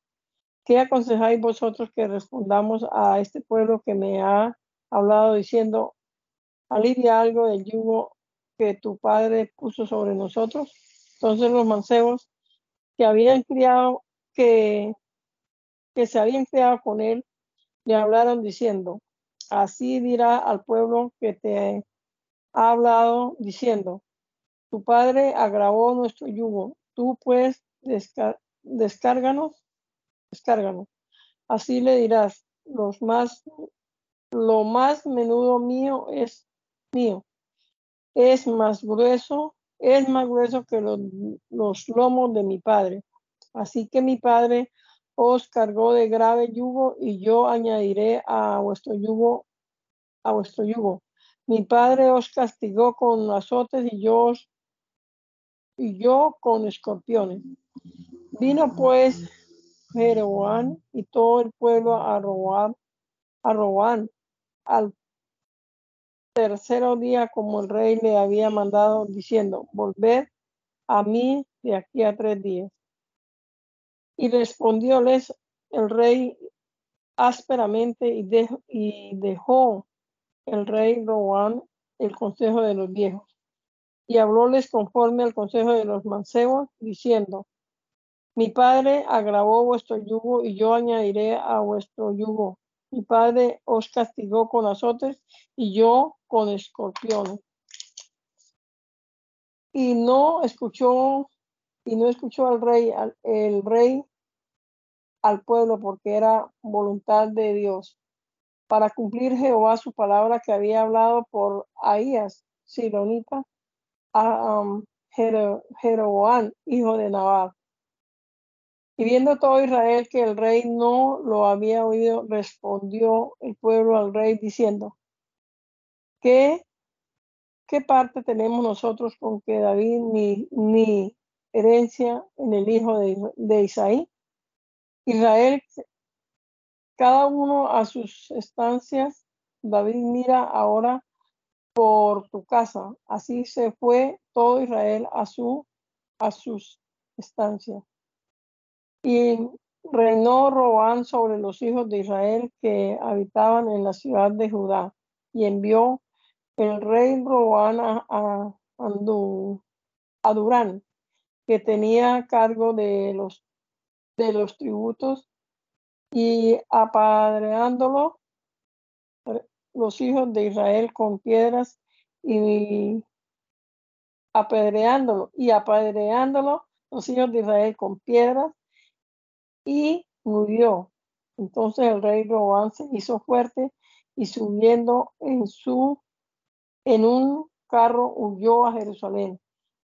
¿qué aconsejáis vosotros que respondamos a este pueblo que me ha hablado diciendo, alivia algo del yugo que tu padre puso sobre nosotros? Entonces los mancebos que habían criado, que, que se habían criado con él, le hablaron diciendo, así dirá al pueblo que te ha hablado diciendo, tu padre agravó nuestro yugo, tú pues descárganos, descárganos. Así le dirás, los más, lo más menudo mío es mío, es más grueso es más grueso que los, lomos de mi padre. Así que mi padre os cargó de grave yugo y yo añadiré a vuestro yugo, a vuestro yugo. Mi padre os castigó con azotes y yo, y yo con escorpiones. Vino pues Jeroboam y todo el pueblo a robar, a robar al tercero día como el rey le había mandado, diciendo, volved a mí de aquí a tres días. Y respondióles el rey ásperamente y dejó el rey Roán el consejo de los viejos. Y hablóles conforme al consejo de los mancebos, diciendo, mi padre agravó vuestro yugo y yo añadiré a vuestro yugo. Mi padre os castigó con azotes y yo con escorpiones. Y no escuchó, y no escuchó al rey, al, el rey al pueblo, porque era voluntad de Dios, para cumplir Jehová su palabra que había hablado por Ahías, Silonita, a um, Jeroboam, hijo de Navarro. Y viendo todo Israel que el rey no lo había oído, respondió el pueblo al rey diciendo, ¿qué, qué parte tenemos nosotros con que David ni, ni herencia en el hijo de, de Isaí? Israel, cada uno a sus estancias, David mira ahora por tu casa. Así se fue todo Israel a, su, a sus estancias. Y reinó Roán sobre los hijos de Israel que habitaban en la ciudad de Judá. Y envió el rey Roán a, a, Durán, que tenía cargo de los, de los tributos, y apadreándolo los hijos de Israel con piedras y apedreándolo y apedreándolo los hijos de Israel con piedras y murió. Entonces el rey Robán se hizo fuerte y subiendo en su en un carro huyó a Jerusalén.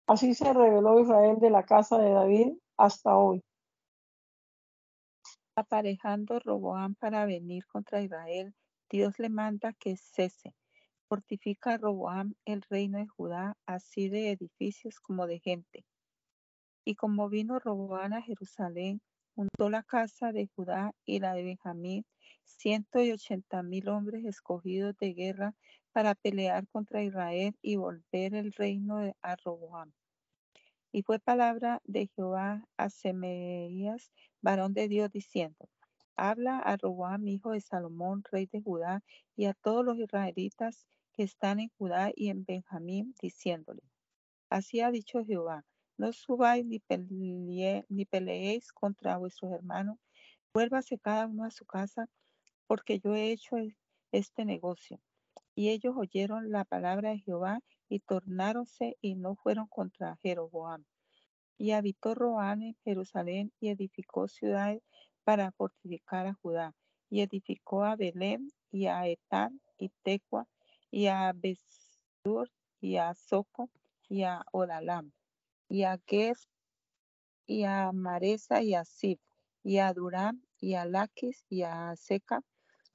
Así se reveló Israel de la casa de David hasta hoy. Aparejando Roboán para venir contra Israel, Dios le manda que cese. Fortifica a Roboam el reino de Judá, así de edificios como de gente. Y como vino Roboán a Jerusalén, juntó la casa de Judá y la de Benjamín, ciento y ochenta mil hombres escogidos de guerra para pelear contra Israel y volver el reino de Roboam. Y fue palabra de Jehová a Semeías, varón de Dios, diciendo, Habla a Roboam, hijo de Salomón, rey de Judá, y a todos los israelitas que están en Judá y en Benjamín, diciéndole, Así ha dicho Jehová, no subáis ni, ni peleéis contra vuestros hermanos, vuélvase cada uno a su casa, porque yo he hecho este negocio. Y ellos oyeron la palabra de Jehová y tornáronse y no fueron contra Jeroboam. Y habitó Roán en Jerusalén y edificó ciudades para fortificar a Judá. Y edificó a Belén y a Etán y Tecua y a Besur y a Soco y a Odalam y a Ger y a Maresa y a Sib y a Durán y a Laquis y a Seca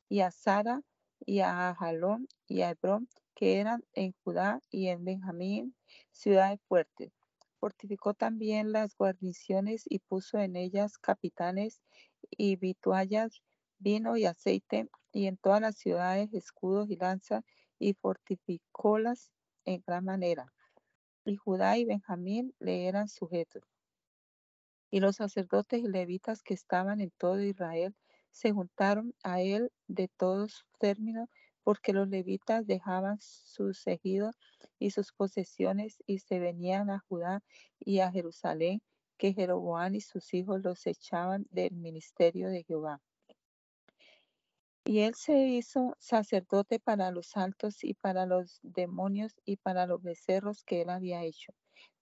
y a Sara y a Jalón y a Hebrón que eran en Judá y en Benjamín ciudades fuertes. Fortificó también las guarniciones y puso en ellas capitanes y vituallas, vino y aceite, y en todas las ciudades escudos y lanzas, y fortificólas en gran manera. Y Judá y Benjamín le eran sujetos. Y los sacerdotes y levitas que estaban en todo Israel se juntaron a él de todos términos porque los levitas dejaban sus ejidos y sus posesiones y se venían a Judá y a Jerusalén, que Jeroboam y sus hijos los echaban del ministerio de Jehová. Y él se hizo sacerdote para los altos y para los demonios y para los becerros que él había hecho.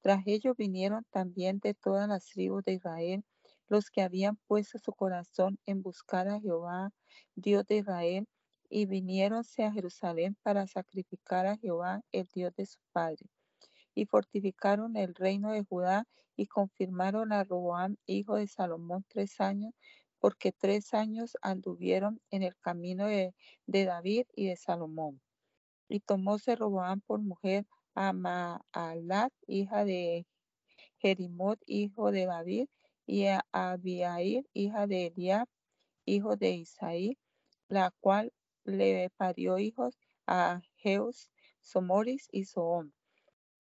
Tras ello vinieron también de todas las tribus de Israel los que habían puesto su corazón en buscar a Jehová, Dios de Israel, y viniéronse a Jerusalén para sacrificar a Jehová, el Dios de su padre. Y fortificaron el reino de Judá y confirmaron a Roboam, hijo de Salomón, tres años, porque tres años anduvieron en el camino de, David y de Salomón. Y tomóse Roboam por mujer a Maalat, hija de Jerimot, hijo de David, y a Abiair, hija de Eliab, hijo de Isaí, la cual le parió hijos a Jeus, Somoris y Soón.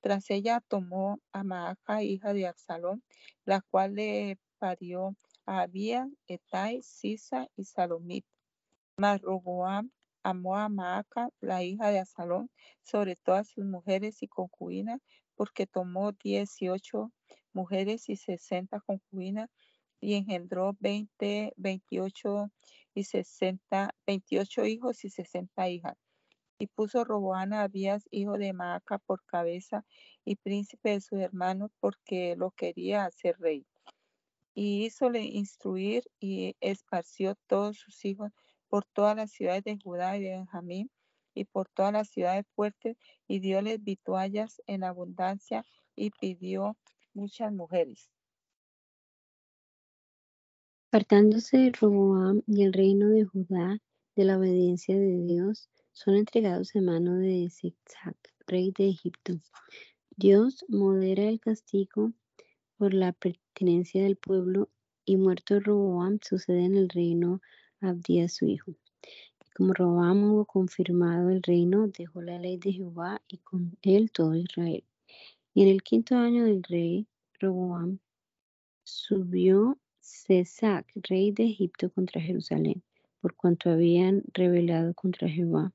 Tras ella tomó a Maaca, hija de Absalón, la cual le parió a Abía, Etai, Sisa y Salomit. Mas Roboam amó a Maaca, la hija de Absalón, sobre todas sus mujeres y concubinas, porque tomó dieciocho mujeres y sesenta concubinas y engendró veinte, veintiocho y sesenta, veintiocho hijos y sesenta hijas. Y puso Roboán a Abías, hijo de Maaca, por cabeza y príncipe de sus hermanos, porque lo quería hacer rey. Y hízole instruir y esparció todos sus hijos por todas las ciudades de Judá y de Benjamín y por todas las ciudades fuertes, y dióles vituallas en abundancia y pidió muchas mujeres. Apartándose Roboam y el reino de Judá de la obediencia de Dios, son entregados en mano de Zigzag, rey de Egipto. Dios modera el castigo por la pertenencia del pueblo y muerto Roboam sucede en el reino Abdías su hijo. Como Roboam hubo confirmado el reino, dejó la ley de Jehová y con él todo Israel. Y en el quinto año del rey Roboam subió Cesac, rey de Egipto, contra Jerusalén, por cuanto habían rebelado contra Jehová,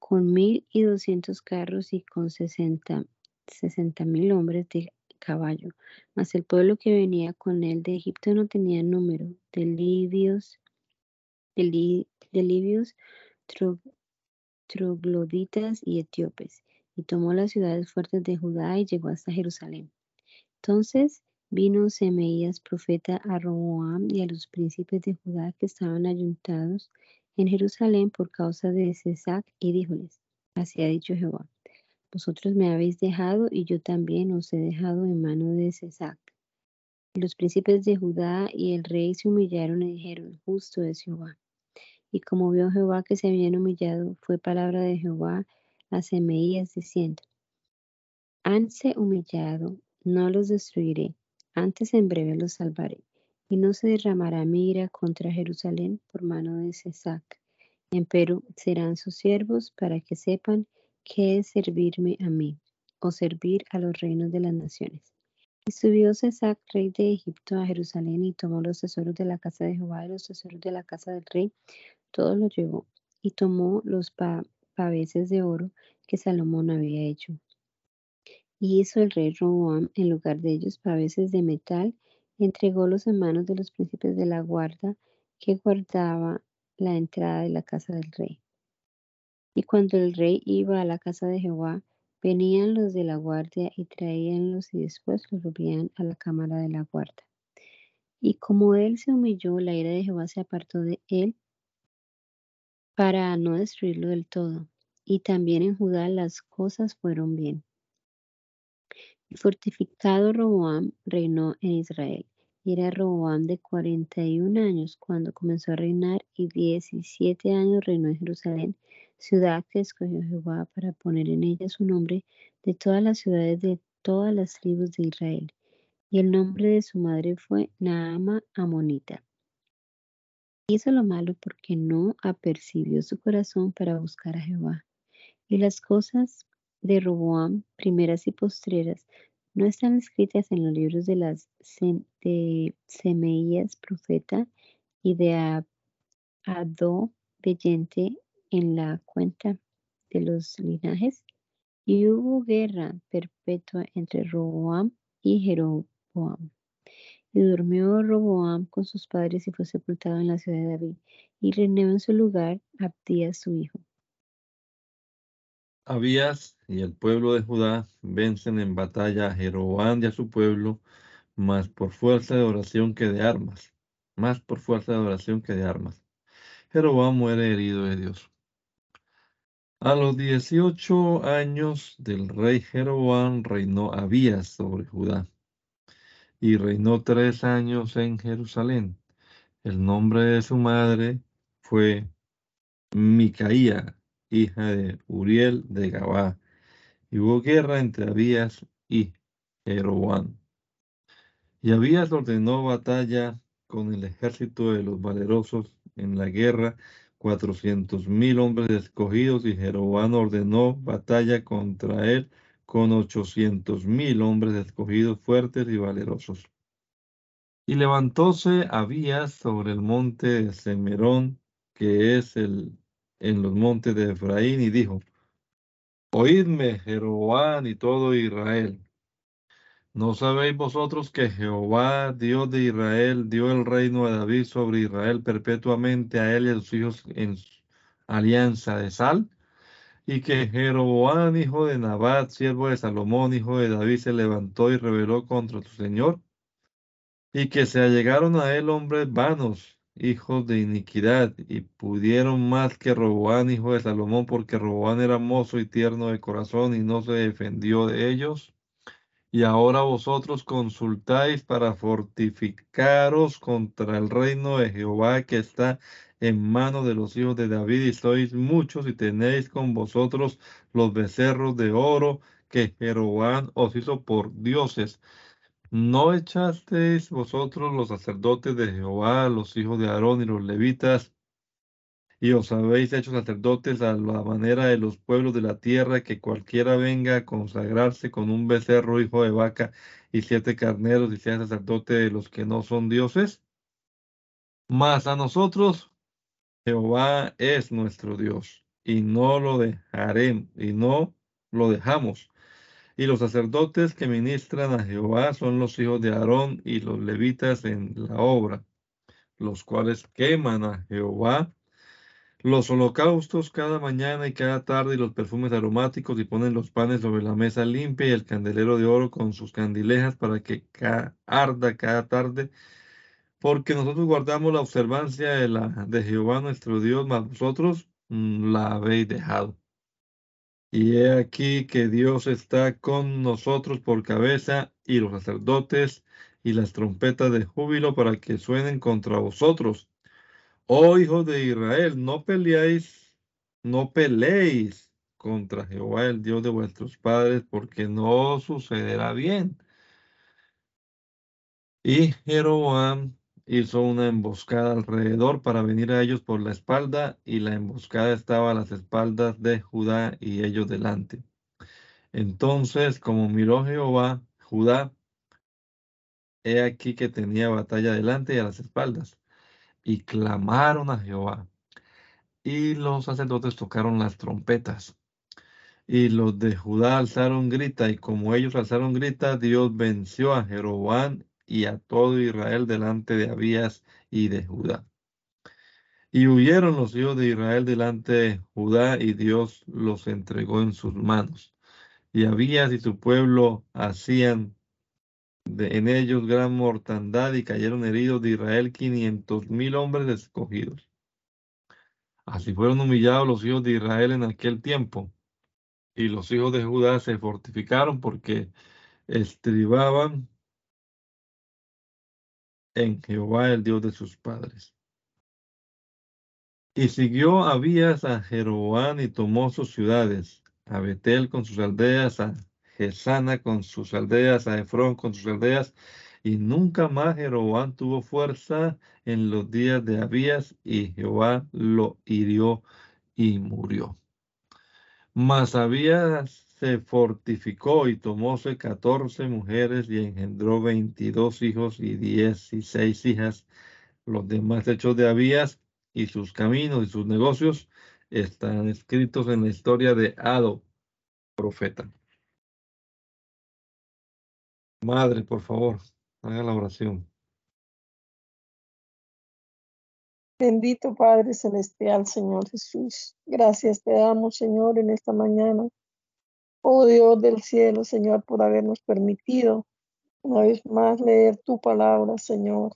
con mil y doscientos carros y con sesenta, sesenta mil hombres de caballo. Mas el pueblo que venía con él de Egipto no tenía número de libios, de, libios, trogloditas y etíopes, y tomó las ciudades fuertes de Judá y llegó hasta Jerusalén. Entonces Vino Semeías profeta a Roboam y a los príncipes de Judá que estaban ayuntados en Jerusalén por causa de Cesac y díjoles, así ha dicho Jehová, vosotros me habéis dejado y yo también os he dejado en mano de Cesac. Y los príncipes de Judá y el rey se humillaron y dijeron, justo es Jehová. Y como vio Jehová que se habían humillado, fue palabra de Jehová a Semeías diciendo, hanse humillado, no los destruiré antes en breve los salvaré, y no se derramará mi ira contra Jerusalén por mano de Cesac. Empero serán sus siervos para que sepan qué es servirme a mí, o servir a los reinos de las naciones. Y subió Cesac, rey de Egipto, a Jerusalén, y tomó los tesoros de la casa de Jehová y los tesoros de la casa del rey, todos los llevó, y tomó los paveses de oro que Salomón había hecho, y hizo el rey Roboam en lugar de ellos paveses de metal, entrególos en manos de los príncipes de la guarda que guardaba la entrada de la casa del rey. Y cuando el rey iba a la casa de Jehová, Venían los de la guardia y traíanlos y después los volvían a la cámara de la guarda. Y como él se humilló, la ira de Jehová se apartó de él para no destruirlo del todo. Y también en Judá las cosas fueron bien. Fortificado Roboam reinó en Israel. Era Roboam de 41 años cuando comenzó a reinar y 17 años reinó en Jerusalén, ciudad que escogió Jehová para poner en ella su nombre de todas las ciudades de todas las tribus de Israel. Y el nombre de su madre fue Naama Amonita. Hizo lo malo porque no apercibió su corazón para buscar a Jehová. Y las cosas de Roboam, primeras y postreras, no están escritas en los libros de las de Semeías, profeta, y de Ado, veyente, en la cuenta de los linajes. Y hubo guerra perpetua entre Roboam y Jeroboam. Y durmió Roboam con sus padres y fue sepultado en la ciudad de David. Y reinó en su lugar Abdías su hijo. Abías y el pueblo de Judá vencen en batalla a Jeroboam y a su pueblo, más por fuerza de oración que de armas, más por fuerza de oración que de armas. Jeroboam muere herido de Dios. A los 18 años del rey Jeroboam reinó Abías sobre Judá y reinó tres años en Jerusalén. El nombre de su madre fue Micaía, hija de Uriel de Gabá, y hubo guerra entre Abías y Jeroboam. Y Abías ordenó batalla con el ejército de los valerosos en la guerra, cuatrocientos mil hombres escogidos, y Jeroboam ordenó batalla contra él con ochocientos mil hombres escogidos fuertes y valerosos. Y levantóse Abías sobre el monte de Semerón, que es el en los montes de Efraín y dijo, Oídme, Jeroboam y todo Israel. ¿No sabéis vosotros que Jehová, Dios de Israel, dio el reino de David sobre Israel perpetuamente a él y a sus hijos en alianza de sal? Y que Jeroboam, hijo de Nabat, siervo de Salomón, hijo de David, se levantó y rebeló contra su Señor. Y que se allegaron a él hombres vanos hijos de iniquidad, y pudieron más que Roboán, hijo de Salomón, porque Roboán era mozo y tierno de corazón y no se defendió de ellos. Y ahora vosotros consultáis para fortificaros contra el reino de Jehová que está en manos de los hijos de David, y sois muchos y tenéis con vosotros los becerros de oro que Jeroboam os hizo por dioses ¿No echasteis vosotros los sacerdotes de Jehová, los hijos de Aarón y los levitas, y os habéis hecho sacerdotes a la manera de los pueblos de la tierra, que cualquiera venga a consagrarse con un becerro hijo de vaca y siete carneros y sea sacerdote de los que no son dioses? Mas a nosotros Jehová es nuestro Dios, y no lo dejaremos, y no lo dejamos y los sacerdotes que ministran a Jehová son los hijos de Aarón y los levitas en la obra, los cuales queman a Jehová los holocaustos cada mañana y cada tarde y los perfumes aromáticos y ponen los panes sobre la mesa limpia y el candelero de oro con sus candilejas para que arda cada tarde, porque nosotros guardamos la observancia de, la, de Jehová nuestro Dios, mas vosotros mm, la habéis dejado. Y he aquí que Dios está con nosotros por cabeza y los sacerdotes y las trompetas de júbilo para que suenen contra vosotros. Oh hijos de Israel, no peleáis, no peleéis contra Jehová, el Dios de vuestros padres, porque no sucederá bien. Y Jeroboam hizo una emboscada alrededor para venir a ellos por la espalda, y la emboscada estaba a las espaldas de Judá y ellos delante. Entonces, como miró Jehová, Judá, he aquí que tenía batalla delante y a las espaldas, y clamaron a Jehová. Y los sacerdotes tocaron las trompetas. Y los de Judá alzaron grita, y como ellos alzaron grita, Dios venció a Jeroboam y a todo Israel delante de Abías y de Judá. Y huyeron los hijos de Israel delante de Judá y Dios los entregó en sus manos. Y Abías y su pueblo hacían de, en ellos gran mortandad y cayeron heridos de Israel quinientos mil hombres escogidos. Así fueron humillados los hijos de Israel en aquel tiempo. Y los hijos de Judá se fortificaron porque estribaban en Jehová, el Dios de sus padres. Y siguió Abías a Jeroboam y tomó sus ciudades, a Betel con sus aldeas, a Gesana con sus aldeas, a Efrón con sus aldeas, y nunca más Jeroboam tuvo fuerza en los días de Abías, y Jehová lo hirió y murió. Mas Abías fortificó y tomóse catorce mujeres y engendró veintidós hijos y dieciséis hijas. Los demás hechos de Abías y sus caminos y sus negocios están escritos en la historia de Ado, profeta. Madre, por favor, haga la oración. Bendito Padre Celestial, Señor Jesús. Gracias te damos, Señor, en esta mañana. Oh Dios del cielo, Señor, por habernos permitido una vez más leer tu palabra, Señor.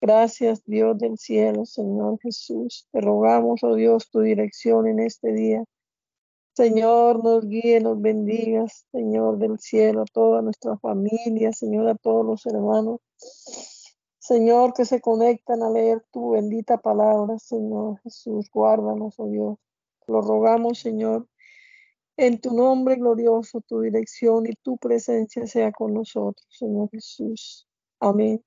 Gracias, Dios del cielo, Señor Jesús. Te rogamos, oh Dios, tu dirección en este día. Señor, nos guíe, nos bendiga, Señor del cielo, a toda nuestra familia, Señor, a todos los hermanos. Señor, que se conectan a leer tu bendita palabra, Señor Jesús, guárdanos, oh Dios. Lo rogamos, Señor, en tu nombre glorioso, tu dirección y tu presencia sea con nosotros, Señor Jesús. Amén.